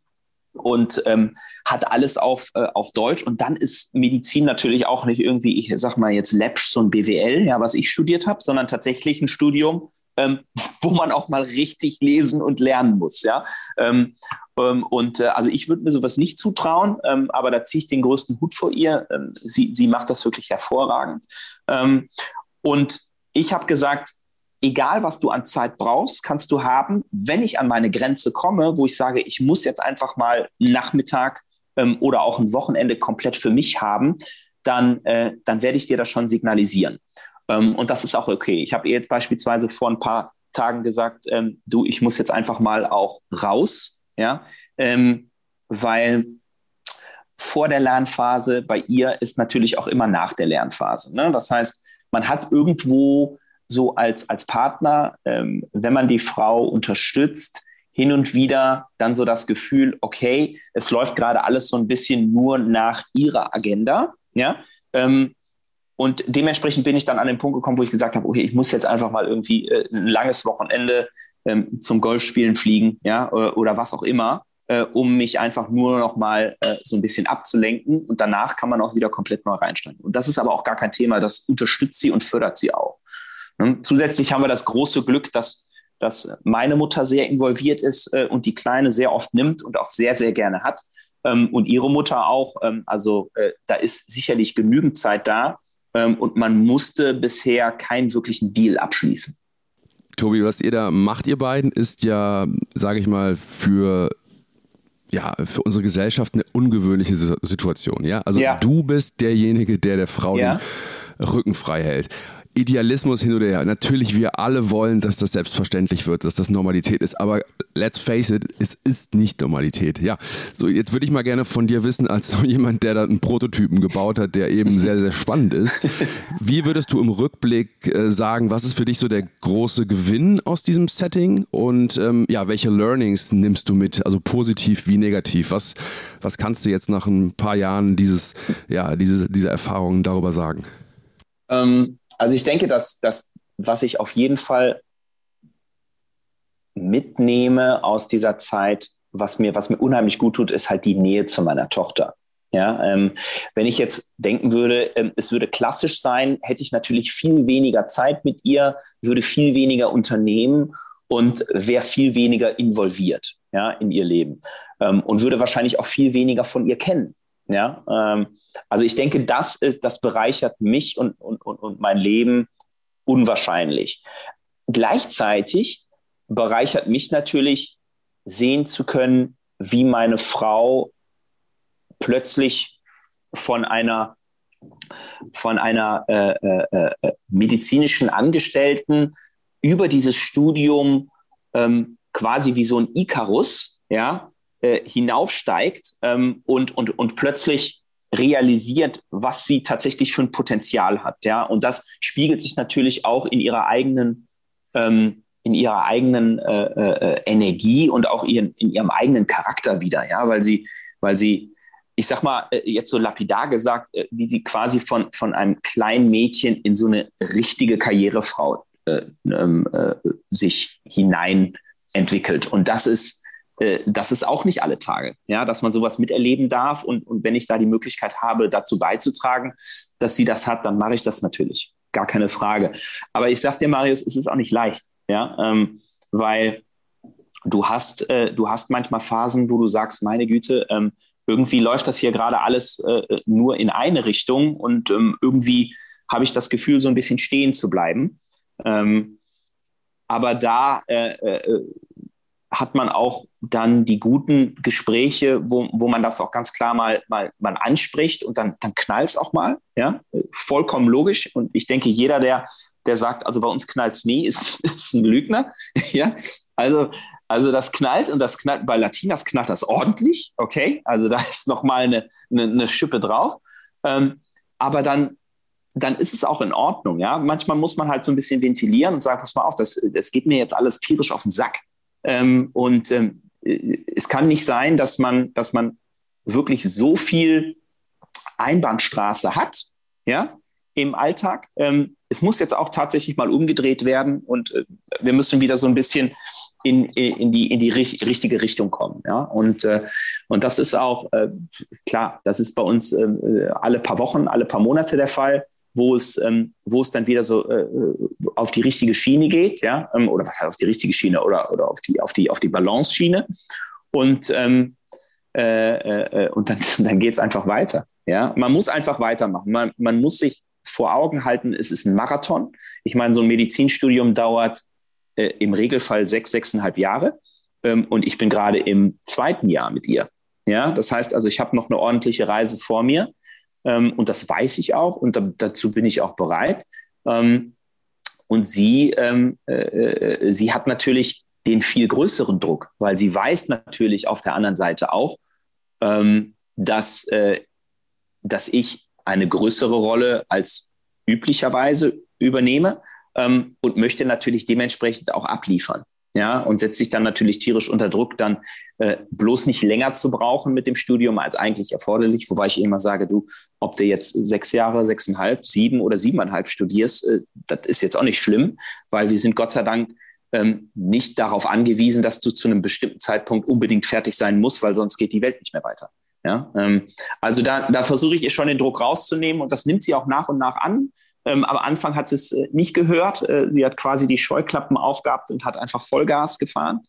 und ähm, hat alles auf, äh, auf Deutsch. Und dann ist Medizin natürlich auch nicht irgendwie, ich sag mal jetzt läppsch, so ein BWL, ja, was ich studiert habe, sondern tatsächlich ein Studium, ähm, wo man auch mal richtig lesen und lernen muss, ja. Ähm, ähm, und äh, also ich würde mir sowas nicht zutrauen, ähm, aber da ziehe ich den größten Hut vor ihr. Ähm, sie, sie macht das wirklich hervorragend. Ähm, und ich habe gesagt, egal was du an Zeit brauchst, kannst du haben. Wenn ich an meine Grenze komme, wo ich sage, ich muss jetzt einfach mal einen Nachmittag ähm, oder auch ein Wochenende komplett für mich haben, dann, äh, dann werde ich dir das schon signalisieren. Ähm, und das ist auch okay. Ich habe ihr jetzt beispielsweise vor ein paar Tagen gesagt, ähm, du, ich muss jetzt einfach mal auch raus, ja, ähm, weil vor der Lernphase bei ihr ist natürlich auch immer nach der Lernphase. Ne? Das heißt, man hat irgendwo so als, als Partner, ähm, wenn man die Frau unterstützt, hin und wieder dann so das Gefühl, okay, es läuft gerade alles so ein bisschen nur nach ihrer Agenda, ja. Ähm, und dementsprechend bin ich dann an den Punkt gekommen, wo ich gesagt habe, okay, ich muss jetzt einfach mal irgendwie äh, ein langes Wochenende ähm, zum Golfspielen fliegen, ja, oder, oder was auch immer, äh, um mich einfach nur noch mal äh, so ein bisschen abzulenken. Und danach kann man auch wieder komplett neu reinsteigen. Und das ist aber auch gar kein Thema, das unterstützt sie und fördert sie auch. Zusätzlich haben wir das große Glück, dass, dass meine Mutter sehr involviert ist äh, und die Kleine sehr oft nimmt und auch sehr, sehr gerne hat. Ähm, und ihre Mutter auch. Ähm, also äh, da ist sicherlich genügend Zeit da. Ähm, und man musste bisher keinen wirklichen Deal abschließen. Tobi, was ihr da macht, ihr beiden, ist ja, sage ich mal, für ja, für unsere Gesellschaft eine ungewöhnliche Situation. Ja, also ja. du bist derjenige, der der Frau ja. den Rücken frei hält. Idealismus hin oder her. Natürlich, wir alle wollen, dass das selbstverständlich wird, dass das Normalität ist. Aber let's face it, es ist nicht Normalität. Ja, so jetzt würde ich mal gerne von dir wissen, als so jemand, der da einen Prototypen gebaut hat, der eben sehr, sehr spannend ist. Wie würdest du im Rückblick äh, sagen, was ist für dich so der große Gewinn aus diesem Setting? Und ähm, ja, welche Learnings nimmst du mit? Also positiv wie negativ? Was, was kannst du jetzt nach ein paar Jahren dieses, ja, diese, diese Erfahrungen darüber sagen? Ähm also ich denke, dass das, was ich auf jeden Fall mitnehme aus dieser Zeit, was mir, was mir unheimlich gut tut, ist halt die Nähe zu meiner Tochter. Ja, ähm, wenn ich jetzt denken würde, ähm, es würde klassisch sein, hätte ich natürlich viel weniger Zeit mit ihr, würde viel weniger unternehmen und wäre viel weniger involviert ja, in ihr Leben ähm, und würde wahrscheinlich auch viel weniger von ihr kennen. Ja, ähm, also ich denke, das ist, das bereichert mich und, und, und, und mein Leben unwahrscheinlich. Gleichzeitig bereichert mich natürlich sehen zu können, wie meine Frau plötzlich von einer von einer äh, äh, äh medizinischen Angestellten über dieses Studium ähm, quasi wie so ein Ikarus, ja, äh, hinaufsteigt ähm, und, und, und plötzlich realisiert, was sie tatsächlich für ein Potenzial hat. Ja? Und das spiegelt sich natürlich auch in ihrer eigenen, ähm, in ihrer eigenen äh, äh, Energie und auch ihren, in ihrem eigenen Charakter wieder, ja, weil sie, weil sie, ich sag mal, äh, jetzt so lapidar gesagt, äh, wie sie quasi von, von einem kleinen Mädchen in so eine richtige Karrierefrau äh, ähm, äh, sich hinein entwickelt. Und das ist, das ist auch nicht alle Tage, ja, dass man sowas miterleben darf. Und, und wenn ich da die Möglichkeit habe, dazu beizutragen, dass sie das hat, dann mache ich das natürlich. Gar keine Frage. Aber ich sage dir, Marius, es ist auch nicht leicht, ja, ähm, weil du hast, äh, du hast manchmal Phasen, wo du sagst, meine Güte, ähm, irgendwie läuft das hier gerade alles äh, nur in eine Richtung und ähm, irgendwie habe ich das Gefühl, so ein bisschen stehen zu bleiben. Ähm, aber da äh, äh hat man auch dann die guten Gespräche, wo, wo man das auch ganz klar mal, mal, mal anspricht und dann, dann knallt es auch mal. Ja? Vollkommen logisch. Und ich denke, jeder, der, der sagt, also bei uns knallt es nie, ist, ist ein Lügner. ja? Also, also das knallt und das knallt, bei Latinas knallt das ordentlich, okay? Also da ist nochmal eine, eine, eine Schippe drauf. Ähm, aber dann, dann ist es auch in Ordnung, ja. Manchmal muss man halt so ein bisschen ventilieren und sagen, pass mal auf, das, das geht mir jetzt alles tierisch auf den Sack. Ähm, und ähm, es kann nicht sein, dass man, dass man wirklich so viel Einbahnstraße hat, ja, im Alltag. Ähm, es muss jetzt auch tatsächlich mal umgedreht werden und äh, wir müssen wieder so ein bisschen in, in, die, in die richtige Richtung kommen. Ja? Und, äh, und das ist auch, äh, klar, das ist bei uns äh, alle paar Wochen, alle paar Monate der Fall wo es, ähm, wo es dann wieder so äh, auf die richtige Schiene geht, ja, ähm, oder was halt auf die richtige Schiene oder, oder auf die, auf die, auf die Balance-Schiene. Und, ähm, äh, äh, und dann, dann geht es einfach weiter. Ja? Man muss einfach weitermachen. Man, man muss sich vor Augen halten, es ist ein Marathon. Ich meine, so ein Medizinstudium dauert äh, im Regelfall sechs, sechseinhalb Jahre. Ähm, und ich bin gerade im zweiten Jahr mit ihr. Ja, das heißt also, ich habe noch eine ordentliche Reise vor mir. Ähm, und das weiß ich auch und da, dazu bin ich auch bereit. Ähm, und sie, ähm, äh, äh, sie hat natürlich den viel größeren Druck, weil sie weiß natürlich auf der anderen Seite auch, ähm, dass, äh, dass ich eine größere Rolle als üblicherweise übernehme ähm, und möchte natürlich dementsprechend auch abliefern ja, und setzt sich dann natürlich tierisch unter Druck, dann äh, bloß nicht länger zu brauchen mit dem Studium als eigentlich erforderlich, wobei ich immer sage, du, ob du jetzt sechs Jahre, sechseinhalb, sieben oder siebeneinhalb studierst, äh, das ist jetzt auch nicht schlimm, weil wir sind Gott sei Dank ähm, nicht darauf angewiesen, dass du zu einem bestimmten Zeitpunkt unbedingt fertig sein musst, weil sonst geht die Welt nicht mehr weiter. Ja, ähm, also da, da versuche ich ihr schon den Druck rauszunehmen und das nimmt sie auch nach und nach an. Ähm, am Anfang hat sie es äh, nicht gehört. Äh, sie hat quasi die Scheuklappen aufgehabt und hat einfach Vollgas gefahren.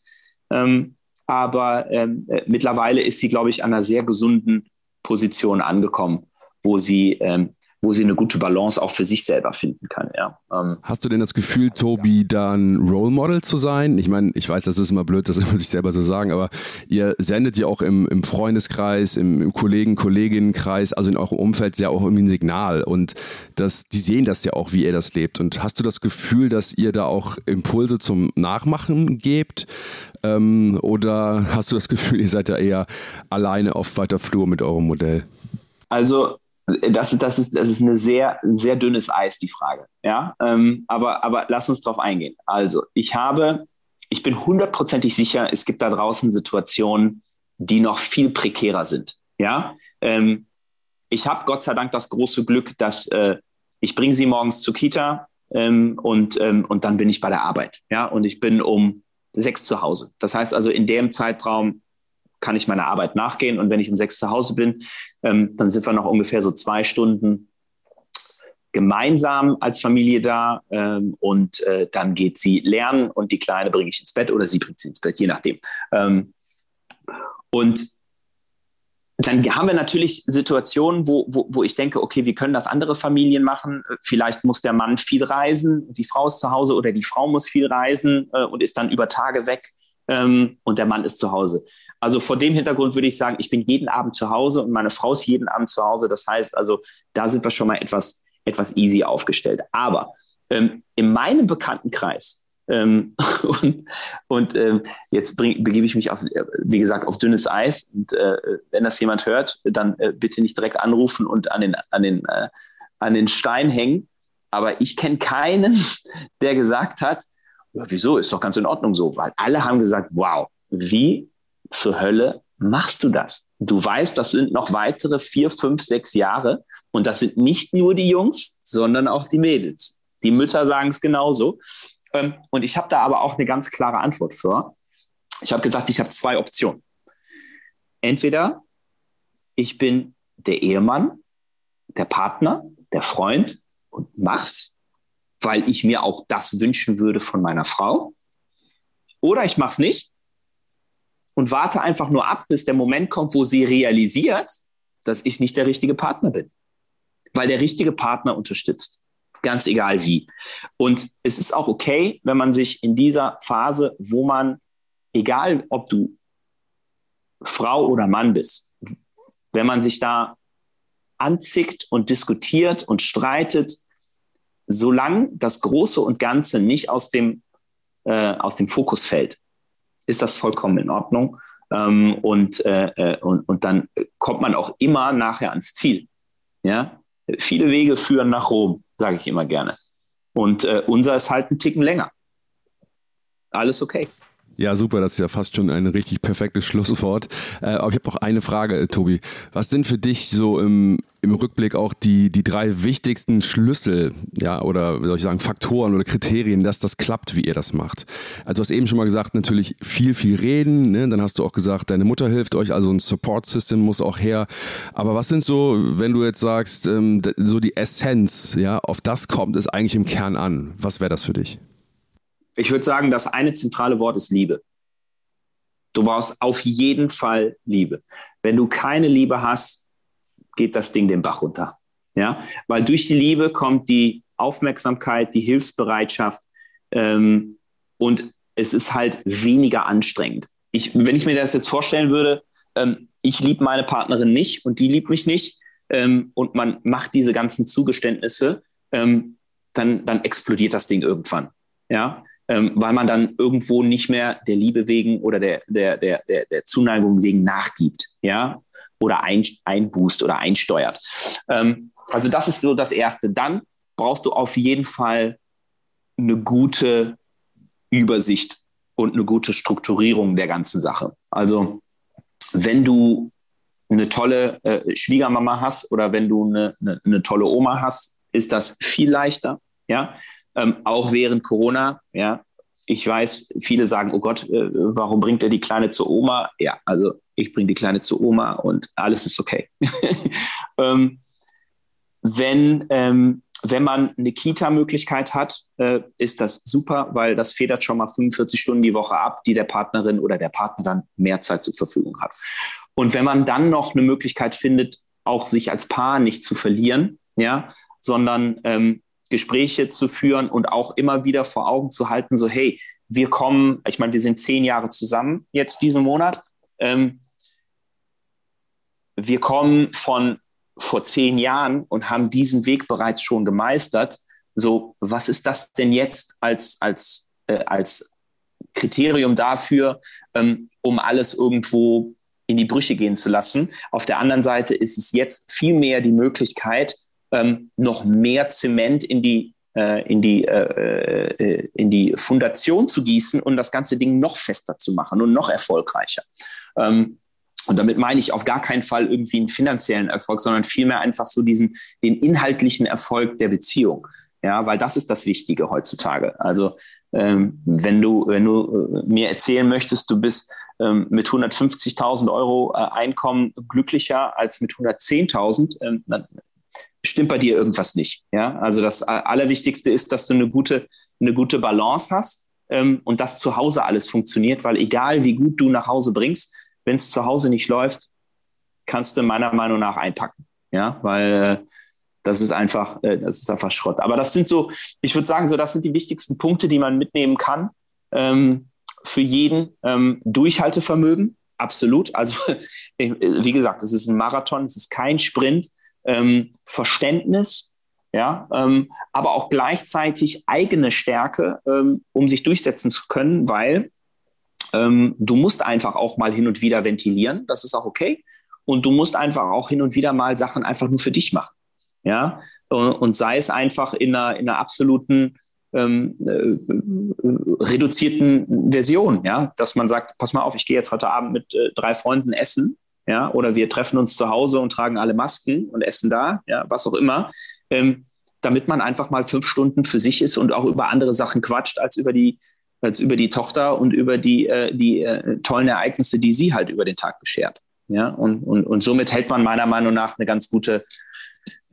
Ähm, aber ähm, äh, mittlerweile ist sie, glaube ich, an einer sehr gesunden Position angekommen, wo sie ähm, wo sie eine gute Balance auch für sich selber finden kann. Ja. Ähm, Hast du denn das Gefühl, Tobi, da ein Role Model zu sein? Ich meine, ich weiß, das ist immer blöd, das immer sich selber zu sagen, aber ihr sendet ja auch im, im Freundeskreis, im, im Kollegen, Kolleginnenkreis, also in eurem Umfeld ja auch irgendwie ein Signal und das, die sehen das ja auch, wie ihr das lebt. Und hast du das Gefühl, dass ihr da auch Impulse zum Nachmachen gebt? Ähm, oder hast du das Gefühl, ihr seid da eher alleine auf weiter Flur mit eurem Modell? Also das, das, ist, das ist eine sehr, ein sehr dünnes Eis, die Frage. Ja? Ähm, aber, aber lass uns darauf eingehen. Also, ich habe, ich bin hundertprozentig sicher, es gibt da draußen Situationen, die noch viel prekärer sind. Ja? Ähm, ich habe Gott sei Dank das große Glück, dass äh, ich bringe sie morgens zur Kita ähm, und, ähm, und dann bin ich bei der Arbeit. Ja? Und ich bin um sechs zu Hause. Das heißt also, in dem Zeitraum kann ich meiner Arbeit nachgehen. Und wenn ich um sechs zu Hause bin, ähm, dann sind wir noch ungefähr so zwei Stunden gemeinsam als Familie da ähm, und äh, dann geht sie lernen und die Kleine bringe ich ins Bett oder sie bringt sie ins Bett, je nachdem. Ähm, und dann haben wir natürlich Situationen, wo, wo, wo ich denke, okay, wie können das andere Familien machen? Vielleicht muss der Mann viel reisen, die Frau ist zu Hause oder die Frau muss viel reisen äh, und ist dann über Tage weg ähm, und der Mann ist zu Hause. Also vor dem Hintergrund würde ich sagen, ich bin jeden Abend zu Hause und meine Frau ist jeden Abend zu Hause. Das heißt also, da sind wir schon mal etwas, etwas easy aufgestellt. Aber ähm, in meinem Bekanntenkreis, ähm, und, und ähm, jetzt bring, begebe ich mich, auf, wie gesagt, auf dünnes Eis. Und äh, wenn das jemand hört, dann äh, bitte nicht direkt anrufen und an den, an den, äh, an den Stein hängen. Aber ich kenne keinen, der gesagt hat, wieso, ist doch ganz in Ordnung so. Weil alle haben gesagt, wow, wie zur Hölle machst du das? Du weißt, das sind noch weitere vier, fünf, sechs Jahre. Und das sind nicht nur die Jungs, sondern auch die Mädels. Die Mütter sagen es genauso. Ähm, und ich habe da aber auch eine ganz klare Antwort für. Ich habe gesagt, ich habe zwei Optionen. Entweder ich bin der Ehemann, der Partner, der Freund und mach's, weil ich mir auch das wünschen würde von meiner Frau. Oder ich mach's nicht und warte einfach nur ab, bis der Moment kommt, wo sie realisiert, dass ich nicht der richtige Partner bin. Weil der richtige Partner unterstützt. Ganz egal wie. Und es ist auch okay, wenn man sich in dieser Phase, wo man, egal ob du Frau oder Mann bist, wenn man sich da anzickt und diskutiert und streitet, solange das Große und Ganze nicht aus dem, äh, aus dem Fokus fällt ist das vollkommen in Ordnung. Ähm, und, äh, äh, und, und dann kommt man auch immer nachher ans Ziel. Ja? Viele Wege führen nach Rom, sage ich immer gerne. Und äh, unser ist halt ein Ticken länger. Alles okay. Ja, super, das ist ja fast schon ein richtig perfektes Schlusswort. Äh, aber ich habe noch eine Frage, äh, Tobi. Was sind für dich so im, im Rückblick auch die, die drei wichtigsten Schlüssel, ja, oder wie soll ich sagen, Faktoren oder Kriterien, dass das klappt, wie ihr das macht? Also du hast eben schon mal gesagt, natürlich viel, viel reden, ne? dann hast du auch gesagt, deine Mutter hilft euch, also ein Support-System muss auch her. Aber was sind so, wenn du jetzt sagst, ähm, so die Essenz, ja, auf das kommt es eigentlich im Kern an? Was wäre das für dich? Ich würde sagen, das eine zentrale Wort ist Liebe. Du brauchst auf jeden Fall Liebe. Wenn du keine Liebe hast, geht das Ding den Bach runter. Ja, weil durch die Liebe kommt die Aufmerksamkeit, die Hilfsbereitschaft ähm, und es ist halt weniger anstrengend. Ich, wenn ich mir das jetzt vorstellen würde, ähm, ich liebe meine Partnerin nicht und die liebt mich nicht ähm, und man macht diese ganzen Zugeständnisse, ähm, dann, dann explodiert das Ding irgendwann. Ja, ähm, weil man dann irgendwo nicht mehr der Liebe wegen oder der, der, der, der, der Zuneigung wegen nachgibt, ja, oder ein, einboost oder einsteuert. Ähm, also das ist so das Erste. Dann brauchst du auf jeden Fall eine gute Übersicht und eine gute Strukturierung der ganzen Sache. Also wenn du eine tolle äh, Schwiegermama hast oder wenn du eine, eine, eine, tolle Oma hast, ist das viel leichter. Ja, ähm, auch während Corona, ja, ich weiß, viele sagen, oh Gott, äh, warum bringt er die Kleine zur Oma? Ja, also ich bringe die Kleine zur Oma und alles ist okay. ähm, wenn, ähm, wenn man eine Kita-Möglichkeit hat, äh, ist das super, weil das federt schon mal 45 Stunden die Woche ab, die der Partnerin oder der Partner dann mehr Zeit zur Verfügung hat. Und wenn man dann noch eine Möglichkeit findet, auch sich als Paar nicht zu verlieren, ja, sondern ähm, Gespräche zu führen und auch immer wieder vor Augen zu halten, so hey, wir kommen, ich meine, wir sind zehn Jahre zusammen jetzt diesen Monat. Ähm, wir kommen von vor zehn Jahren und haben diesen Weg bereits schon gemeistert. So, was ist das denn jetzt als, als, äh, als Kriterium dafür, ähm, um alles irgendwo in die Brüche gehen zu lassen? Auf der anderen Seite ist es jetzt viel mehr die Möglichkeit, ähm, noch mehr Zement in die, äh, in, die, äh, äh, in die Fundation zu gießen und das ganze Ding noch fester zu machen und noch erfolgreicher. Ähm, und damit meine ich auf gar keinen Fall irgendwie einen finanziellen Erfolg, sondern vielmehr einfach so diesen, den inhaltlichen Erfolg der Beziehung. Ja, weil das ist das Wichtige heutzutage. Also, ähm, wenn du, wenn du äh, mir erzählen möchtest, du bist ähm, mit 150.000 Euro äh, Einkommen glücklicher als mit 110.000, ähm, dann stimmt bei dir irgendwas nicht. Ja, also das Allerwichtigste ist, dass du eine gute, eine gute Balance hast ähm, und dass zu Hause alles funktioniert, weil egal wie gut du nach Hause bringst, wenn es zu Hause nicht läuft, kannst du meiner Meinung nach einpacken. Ja, weil äh, das ist einfach, äh, das ist einfach Schrott. Aber das sind so, ich würde sagen, so, das sind die wichtigsten Punkte, die man mitnehmen kann. Ähm, für jeden ähm, Durchhaltevermögen, absolut. Also, wie gesagt, es ist ein Marathon, es ist kein Sprint ähm, Verständnis, ja, ähm, aber auch gleichzeitig eigene Stärke, ähm, um sich durchsetzen zu können, weil ähm, du musst einfach auch mal hin und wieder ventilieren, das ist auch okay. Und du musst einfach auch hin und wieder mal Sachen einfach nur für dich machen. Ja, und sei es einfach in einer, in einer absoluten ähm, äh, reduzierten Version, ja, dass man sagt, pass mal auf, ich gehe jetzt heute Abend mit äh, drei Freunden essen ja, oder wir treffen uns zu Hause und tragen alle Masken und essen da, ja, was auch immer, ähm, damit man einfach mal fünf Stunden für sich ist und auch über andere Sachen quatscht als über die, als über die Tochter und über die, äh, die äh, tollen Ereignisse, die sie halt über den Tag beschert. Ja, und, und, und somit hält man meiner Meinung nach eine ganz gute,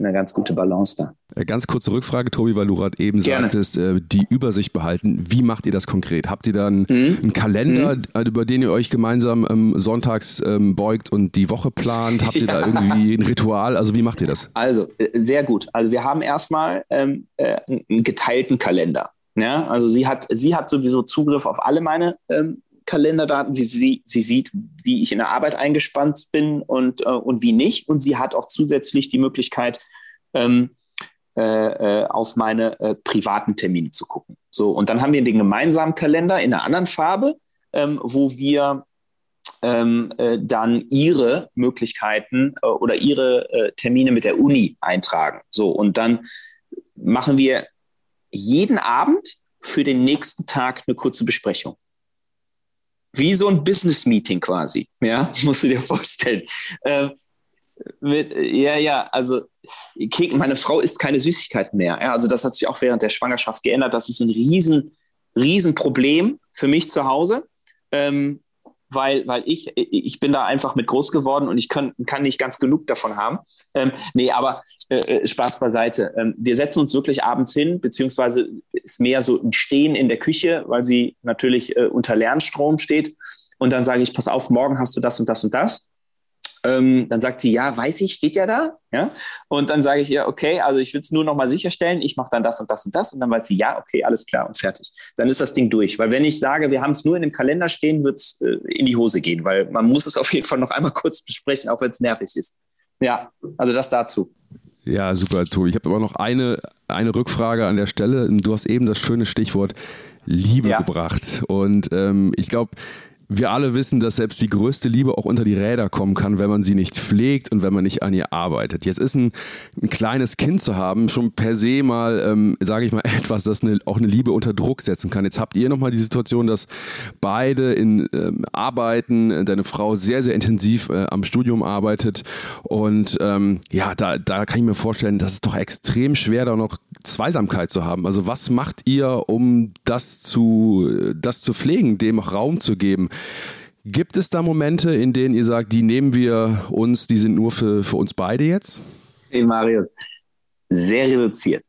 eine ganz gute Balance da. Äh, ganz kurze Rückfrage, Tobi, weil du gerade eben Gerne. sagtest, äh, die Übersicht behalten. Wie macht ihr das konkret? Habt ihr dann mhm. einen Kalender, mhm. Äh, über den ihr euch gemeinsam ähm, sonntags ähm, beugt und die Woche plant? Habt ihr ja. da irgendwie ein Ritual? Also wie macht ihr das? Also sehr gut. Also wir haben erstmal ähm, äh, einen geteilten Kalender. Ja, also sie hat, sie hat sowieso Zugriff auf alle meine ähm, Kalenderdaten. Sie, sie, sie sieht, wie ich in der Arbeit eingespannt bin und, äh, und wie nicht. Und sie hat auch zusätzlich die Möglichkeit, ähm, äh, äh, auf meine äh, privaten Termine zu gucken. So, und dann haben wir den gemeinsamen Kalender in einer anderen Farbe, ähm, wo wir ähm, äh, dann ihre Möglichkeiten äh, oder ihre äh, Termine mit der Uni eintragen. So, und dann machen wir jeden Abend für den nächsten Tag eine kurze Besprechung wie so ein Business-Meeting quasi. Ja, musst du dir vorstellen. Äh, mit, ja, ja, also meine Frau isst keine Süßigkeiten mehr. Ja, also das hat sich auch während der Schwangerschaft geändert. Das ist ein riesen, riesen Problem für mich zu Hause. Ähm, weil, weil ich, ich bin da einfach mit groß geworden und ich kann, kann nicht ganz genug davon haben. Ähm, nee, aber äh, äh, Spaß beiseite. Ähm, wir setzen uns wirklich abends hin, beziehungsweise ist mehr so ein Stehen in der Küche, weil sie natürlich äh, unter Lernstrom steht. Und dann sage ich, pass auf, morgen hast du das und das und das. Ähm, dann sagt sie, ja, weiß ich, steht ja da. Ja? Und dann sage ich ihr, okay, also ich will es nur noch mal sicherstellen, ich mache dann das und das und das. Und dann weiß sie, ja, okay, alles klar und fertig. Dann ist das Ding durch. Weil wenn ich sage, wir haben es nur in dem Kalender stehen, wird es äh, in die Hose gehen, weil man muss es auf jeden Fall noch einmal kurz besprechen, auch wenn es nervig ist. Ja, also das dazu. Ja, super, Tobi. Ich habe aber noch eine, eine Rückfrage an der Stelle. Du hast eben das schöne Stichwort Liebe ja. gebracht. Und ähm, ich glaube, wir alle wissen, dass selbst die größte Liebe auch unter die Räder kommen kann, wenn man sie nicht pflegt und wenn man nicht an ihr arbeitet. Jetzt ist ein, ein kleines Kind zu haben schon per se mal, ähm, sage ich mal, etwas, das eine, auch eine Liebe unter Druck setzen kann. Jetzt habt ihr nochmal die Situation, dass beide in ähm, arbeiten, deine Frau sehr, sehr intensiv äh, am Studium arbeitet und ähm, ja, da, da kann ich mir vorstellen, das ist doch extrem schwer, da noch Zweisamkeit zu haben? Also was macht ihr, um das zu, das zu pflegen, dem Raum zu geben? Gibt es da Momente, in denen ihr sagt, die nehmen wir uns, die sind nur für, für uns beide jetzt? Hey Marius, sehr reduziert.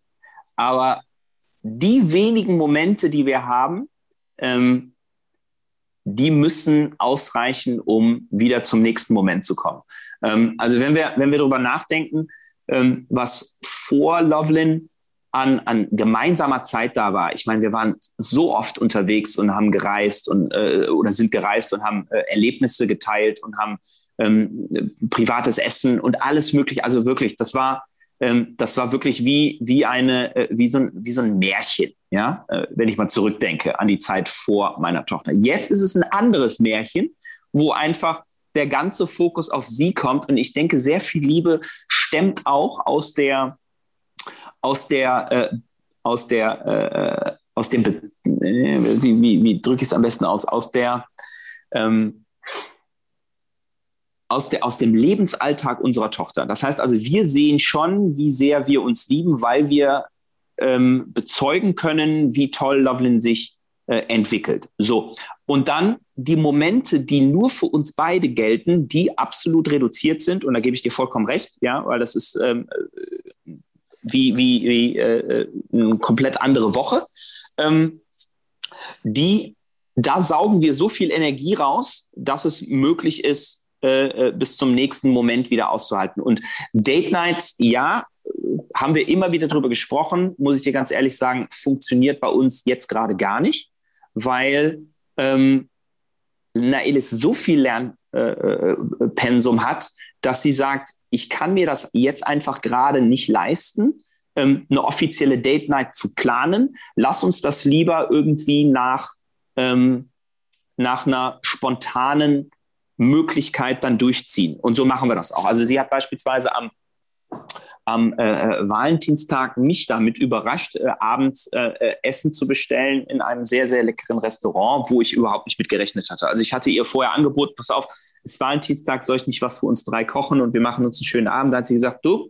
Aber die wenigen Momente, die wir haben, ähm, die müssen ausreichen, um wieder zum nächsten Moment zu kommen. Ähm, also wenn wir, wenn wir darüber nachdenken, ähm, was vor Lovelin an, an gemeinsamer Zeit da war. Ich meine, wir waren so oft unterwegs und haben gereist und äh, oder sind gereist und haben äh, Erlebnisse geteilt und haben ähm, privates Essen und alles mögliche. Also wirklich, das war ähm, das war wirklich wie wie eine äh, wie so ein wie so ein Märchen, ja, äh, wenn ich mal zurückdenke an die Zeit vor meiner Tochter. Jetzt ist es ein anderes Märchen, wo einfach der ganze Fokus auf sie kommt und ich denke, sehr viel Liebe stemmt auch aus der aus der, äh, aus der, äh, aus dem, äh, wie, wie, wie drücke ich es am besten aus, aus der, ähm, aus, der, aus dem Lebensalltag unserer Tochter. Das heißt also, wir sehen schon, wie sehr wir uns lieben, weil wir ähm, bezeugen können, wie toll Lovelin sich äh, entwickelt. So. Und dann die Momente, die nur für uns beide gelten, die absolut reduziert sind. Und da gebe ich dir vollkommen recht, ja, weil das ist ähm, wie, wie, wie äh, eine komplett andere Woche. Ähm, die, da saugen wir so viel Energie raus, dass es möglich ist, äh, äh, bis zum nächsten Moment wieder auszuhalten. Und Date Nights, ja, haben wir immer wieder darüber gesprochen, muss ich dir ganz ehrlich sagen, funktioniert bei uns jetzt gerade gar nicht, weil ähm, Naelis so viel Lernpensum äh, äh hat, dass sie sagt, ich kann mir das jetzt einfach gerade nicht leisten, ähm, eine offizielle Date Night zu planen. Lass uns das lieber irgendwie nach, ähm, nach einer spontanen Möglichkeit dann durchziehen. Und so machen wir das auch. Also sie hat beispielsweise am am äh, äh Valentinstag mich damit überrascht, äh, abends äh, äh, Essen zu bestellen in einem sehr, sehr leckeren Restaurant, wo ich überhaupt nicht mit gerechnet hatte. Also ich hatte ihr vorher angeboten, pass auf, ist Valentinstag, soll ich nicht was für uns drei kochen und wir machen uns einen schönen Abend. Da hat sie gesagt, du,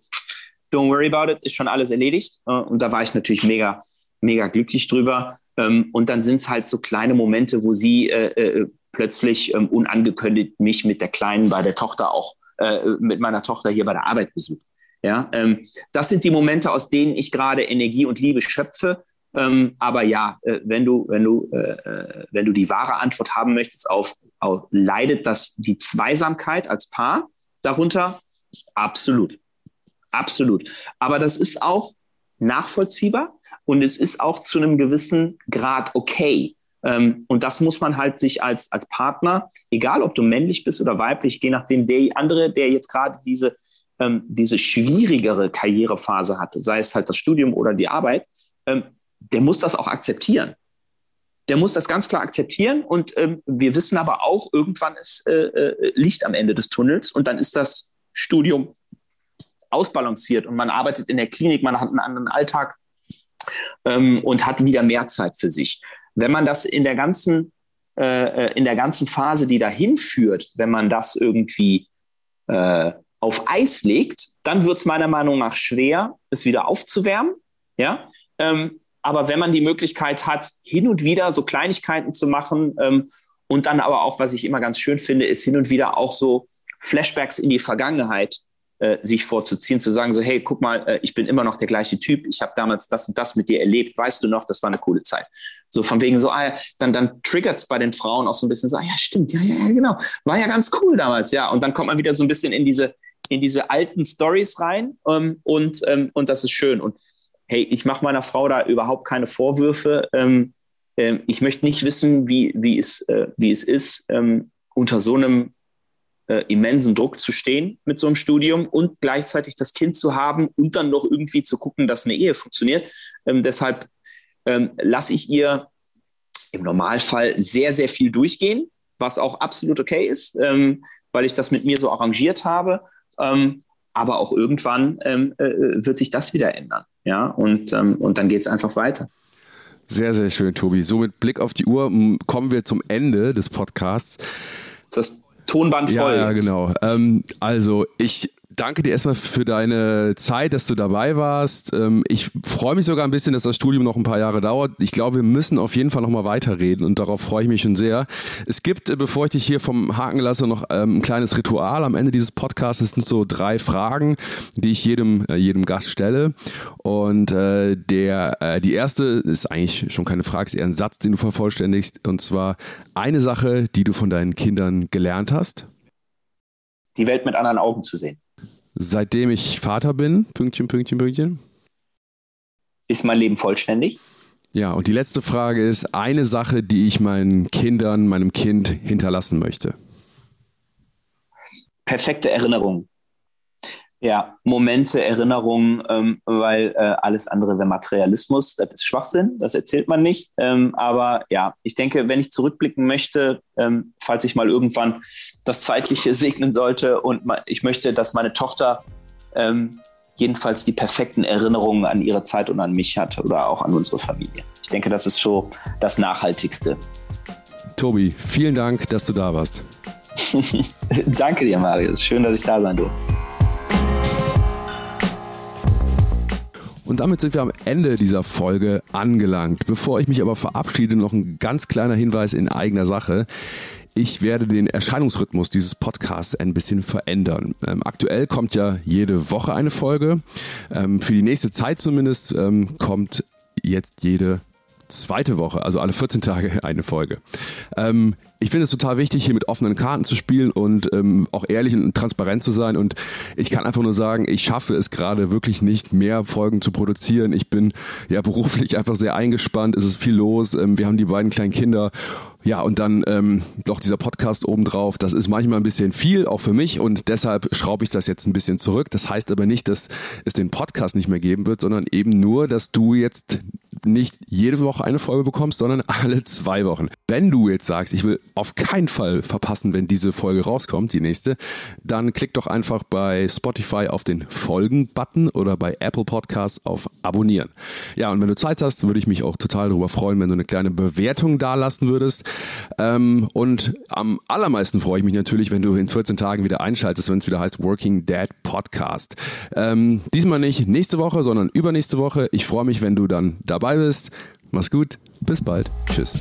don't worry about it, ist schon alles erledigt. Äh, und da war ich natürlich mega, mega glücklich drüber. Ähm, und dann sind es halt so kleine Momente, wo sie äh, äh, plötzlich ähm, unangekündigt mich mit der Kleinen bei der Tochter auch, mit meiner Tochter hier bei der Arbeit besucht. Ja, ähm, das sind die Momente, aus denen ich gerade Energie und Liebe schöpfe. Ähm, aber ja, äh, wenn du, wenn du, äh, wenn du die wahre Antwort haben möchtest auf, auf leidet das die Zweisamkeit als Paar darunter? Absolut. Absolut. Aber das ist auch nachvollziehbar und es ist auch zu einem gewissen Grad okay. Ähm, und das muss man halt sich als, als Partner, egal ob du männlich bist oder weiblich, je nachdem, der andere, der jetzt gerade diese, ähm, diese schwierigere Karrierephase hat, sei es halt das Studium oder die Arbeit, ähm, der muss das auch akzeptieren. Der muss das ganz klar akzeptieren und ähm, wir wissen aber auch, irgendwann ist äh, äh, Licht am Ende des Tunnels und dann ist das Studium ausbalanciert und man arbeitet in der Klinik, man hat einen anderen Alltag ähm, und hat wieder mehr Zeit für sich. Wenn man das in der ganzen, äh, äh in der ganzen Phase, die dahin führt, wenn man das irgendwie äh, auf Eis legt, dann wird es meiner Meinung nach schwer, es wieder aufzuwärmen. Ja? Ähm, aber wenn man die Möglichkeit hat, hin und wieder so Kleinigkeiten zu machen ähm, und dann aber auch, was ich immer ganz schön finde, ist hin und wieder auch so Flashbacks in die Vergangenheit äh, sich vorzuziehen, zu sagen so, hey, guck mal, äh, ich bin immer noch der gleiche Typ, ich habe damals das und das mit dir erlebt, weißt du noch, das war eine coole Zeit. So von wegen so, ah, dann, dann triggert es bei den Frauen auch so ein bisschen so, ah, ja, stimmt, ja, ja, ja, genau, war ja ganz cool damals, ja. Und dann kommt man wieder so ein bisschen in diese, in diese alten Stories rein ähm, und, ähm, und das ist schön. Und hey, ich mache meiner Frau da überhaupt keine Vorwürfe. Ähm, äh, ich möchte nicht wissen, wie, wie, es, äh, wie es ist, ähm, unter so einem äh, immensen Druck zu stehen mit so einem Studium und gleichzeitig das Kind zu haben und dann noch irgendwie zu gucken, dass eine Ehe funktioniert. Ähm, deshalb ähm, lasse ich ihr im Normalfall sehr, sehr viel durchgehen, was auch absolut okay ist, ähm, weil ich das mit mir so arrangiert habe. Ähm, aber auch irgendwann ähm, äh, wird sich das wieder ändern. Ja, und, ähm, und dann geht es einfach weiter. Sehr, sehr schön, Tobi. So mit Blick auf die Uhr kommen wir zum Ende des Podcasts. Das Tonband voll. Ja, ja genau. Ähm, also ich danke dir erstmal für deine Zeit, dass du dabei warst. Ähm, ich freue mich sogar ein bisschen, dass das Studium noch ein paar Jahre dauert. Ich glaube, wir müssen auf jeden Fall nochmal weiterreden und darauf freue ich mich schon sehr. Es gibt, äh, bevor ich dich hier vom Haken lasse, noch ähm, ein kleines Ritual am Ende dieses Podcasts. Es sind so drei Fragen, die ich jedem, äh, jedem Gast stelle. Und äh, der, die erste ist eigentlich schon keine Frage, ist eher ein Satz, den du vervollständigst. Und zwar eine Sache, die du von deinen Kindern gelernt hast. Die Welt mit anderen Augen zu sehen. Seitdem ich Vater bin, Pünktchen, Pünktchen, Pünktchen. Ist mein Leben vollständig? Ja, und die letzte Frage ist eine Sache, die ich meinen Kindern, meinem Kind hinterlassen möchte. Perfekte Erinnerung. Ja, Momente, Erinnerungen, ähm, weil äh, alles andere wäre Materialismus, das ist Schwachsinn, das erzählt man nicht. Ähm, aber ja, ich denke, wenn ich zurückblicken möchte, ähm, falls ich mal irgendwann das Zeitliche segnen sollte und ich möchte, dass meine Tochter ähm, jedenfalls die perfekten Erinnerungen an ihre Zeit und an mich hat oder auch an unsere Familie. Ich denke, das ist so das Nachhaltigste. Tobi, vielen Dank, dass du da warst. Danke dir, Marius. Schön, dass ich da sein durfte. Und damit sind wir am Ende dieser Folge angelangt. Bevor ich mich aber verabschiede, noch ein ganz kleiner Hinweis in eigener Sache. Ich werde den Erscheinungsrhythmus dieses Podcasts ein bisschen verändern. Ähm, aktuell kommt ja jede Woche eine Folge. Ähm, für die nächste Zeit zumindest ähm, kommt jetzt jede zweite Woche, also alle 14 Tage eine Folge. Ähm, ich finde es total wichtig, hier mit offenen Karten zu spielen und ähm, auch ehrlich und transparent zu sein. Und ich kann einfach nur sagen, ich schaffe es gerade wirklich nicht, mehr Folgen zu produzieren. Ich bin ja beruflich einfach sehr eingespannt. Es ist viel los. Ähm, wir haben die beiden kleinen Kinder. Ja, und dann ähm, doch dieser Podcast obendrauf. Das ist manchmal ein bisschen viel, auch für mich. Und deshalb schraube ich das jetzt ein bisschen zurück. Das heißt aber nicht, dass es den Podcast nicht mehr geben wird, sondern eben nur, dass du jetzt nicht jede Woche eine Folge bekommst, sondern alle zwei Wochen. Wenn du jetzt sagst, ich will auf keinen Fall verpassen, wenn diese Folge rauskommt, die nächste, dann klick doch einfach bei Spotify auf den Folgen-Button oder bei Apple Podcasts auf Abonnieren. Ja, und wenn du Zeit hast, würde ich mich auch total darüber freuen, wenn du eine kleine Bewertung da lassen würdest. Ähm, und am allermeisten freue ich mich natürlich, wenn du in 14 Tagen wieder einschaltest, wenn es wieder heißt Working Dad Podcast. Ähm, diesmal nicht nächste Woche, sondern übernächste Woche. Ich freue mich, wenn du dann dabei bist. Mach's gut, bis bald. Tschüss.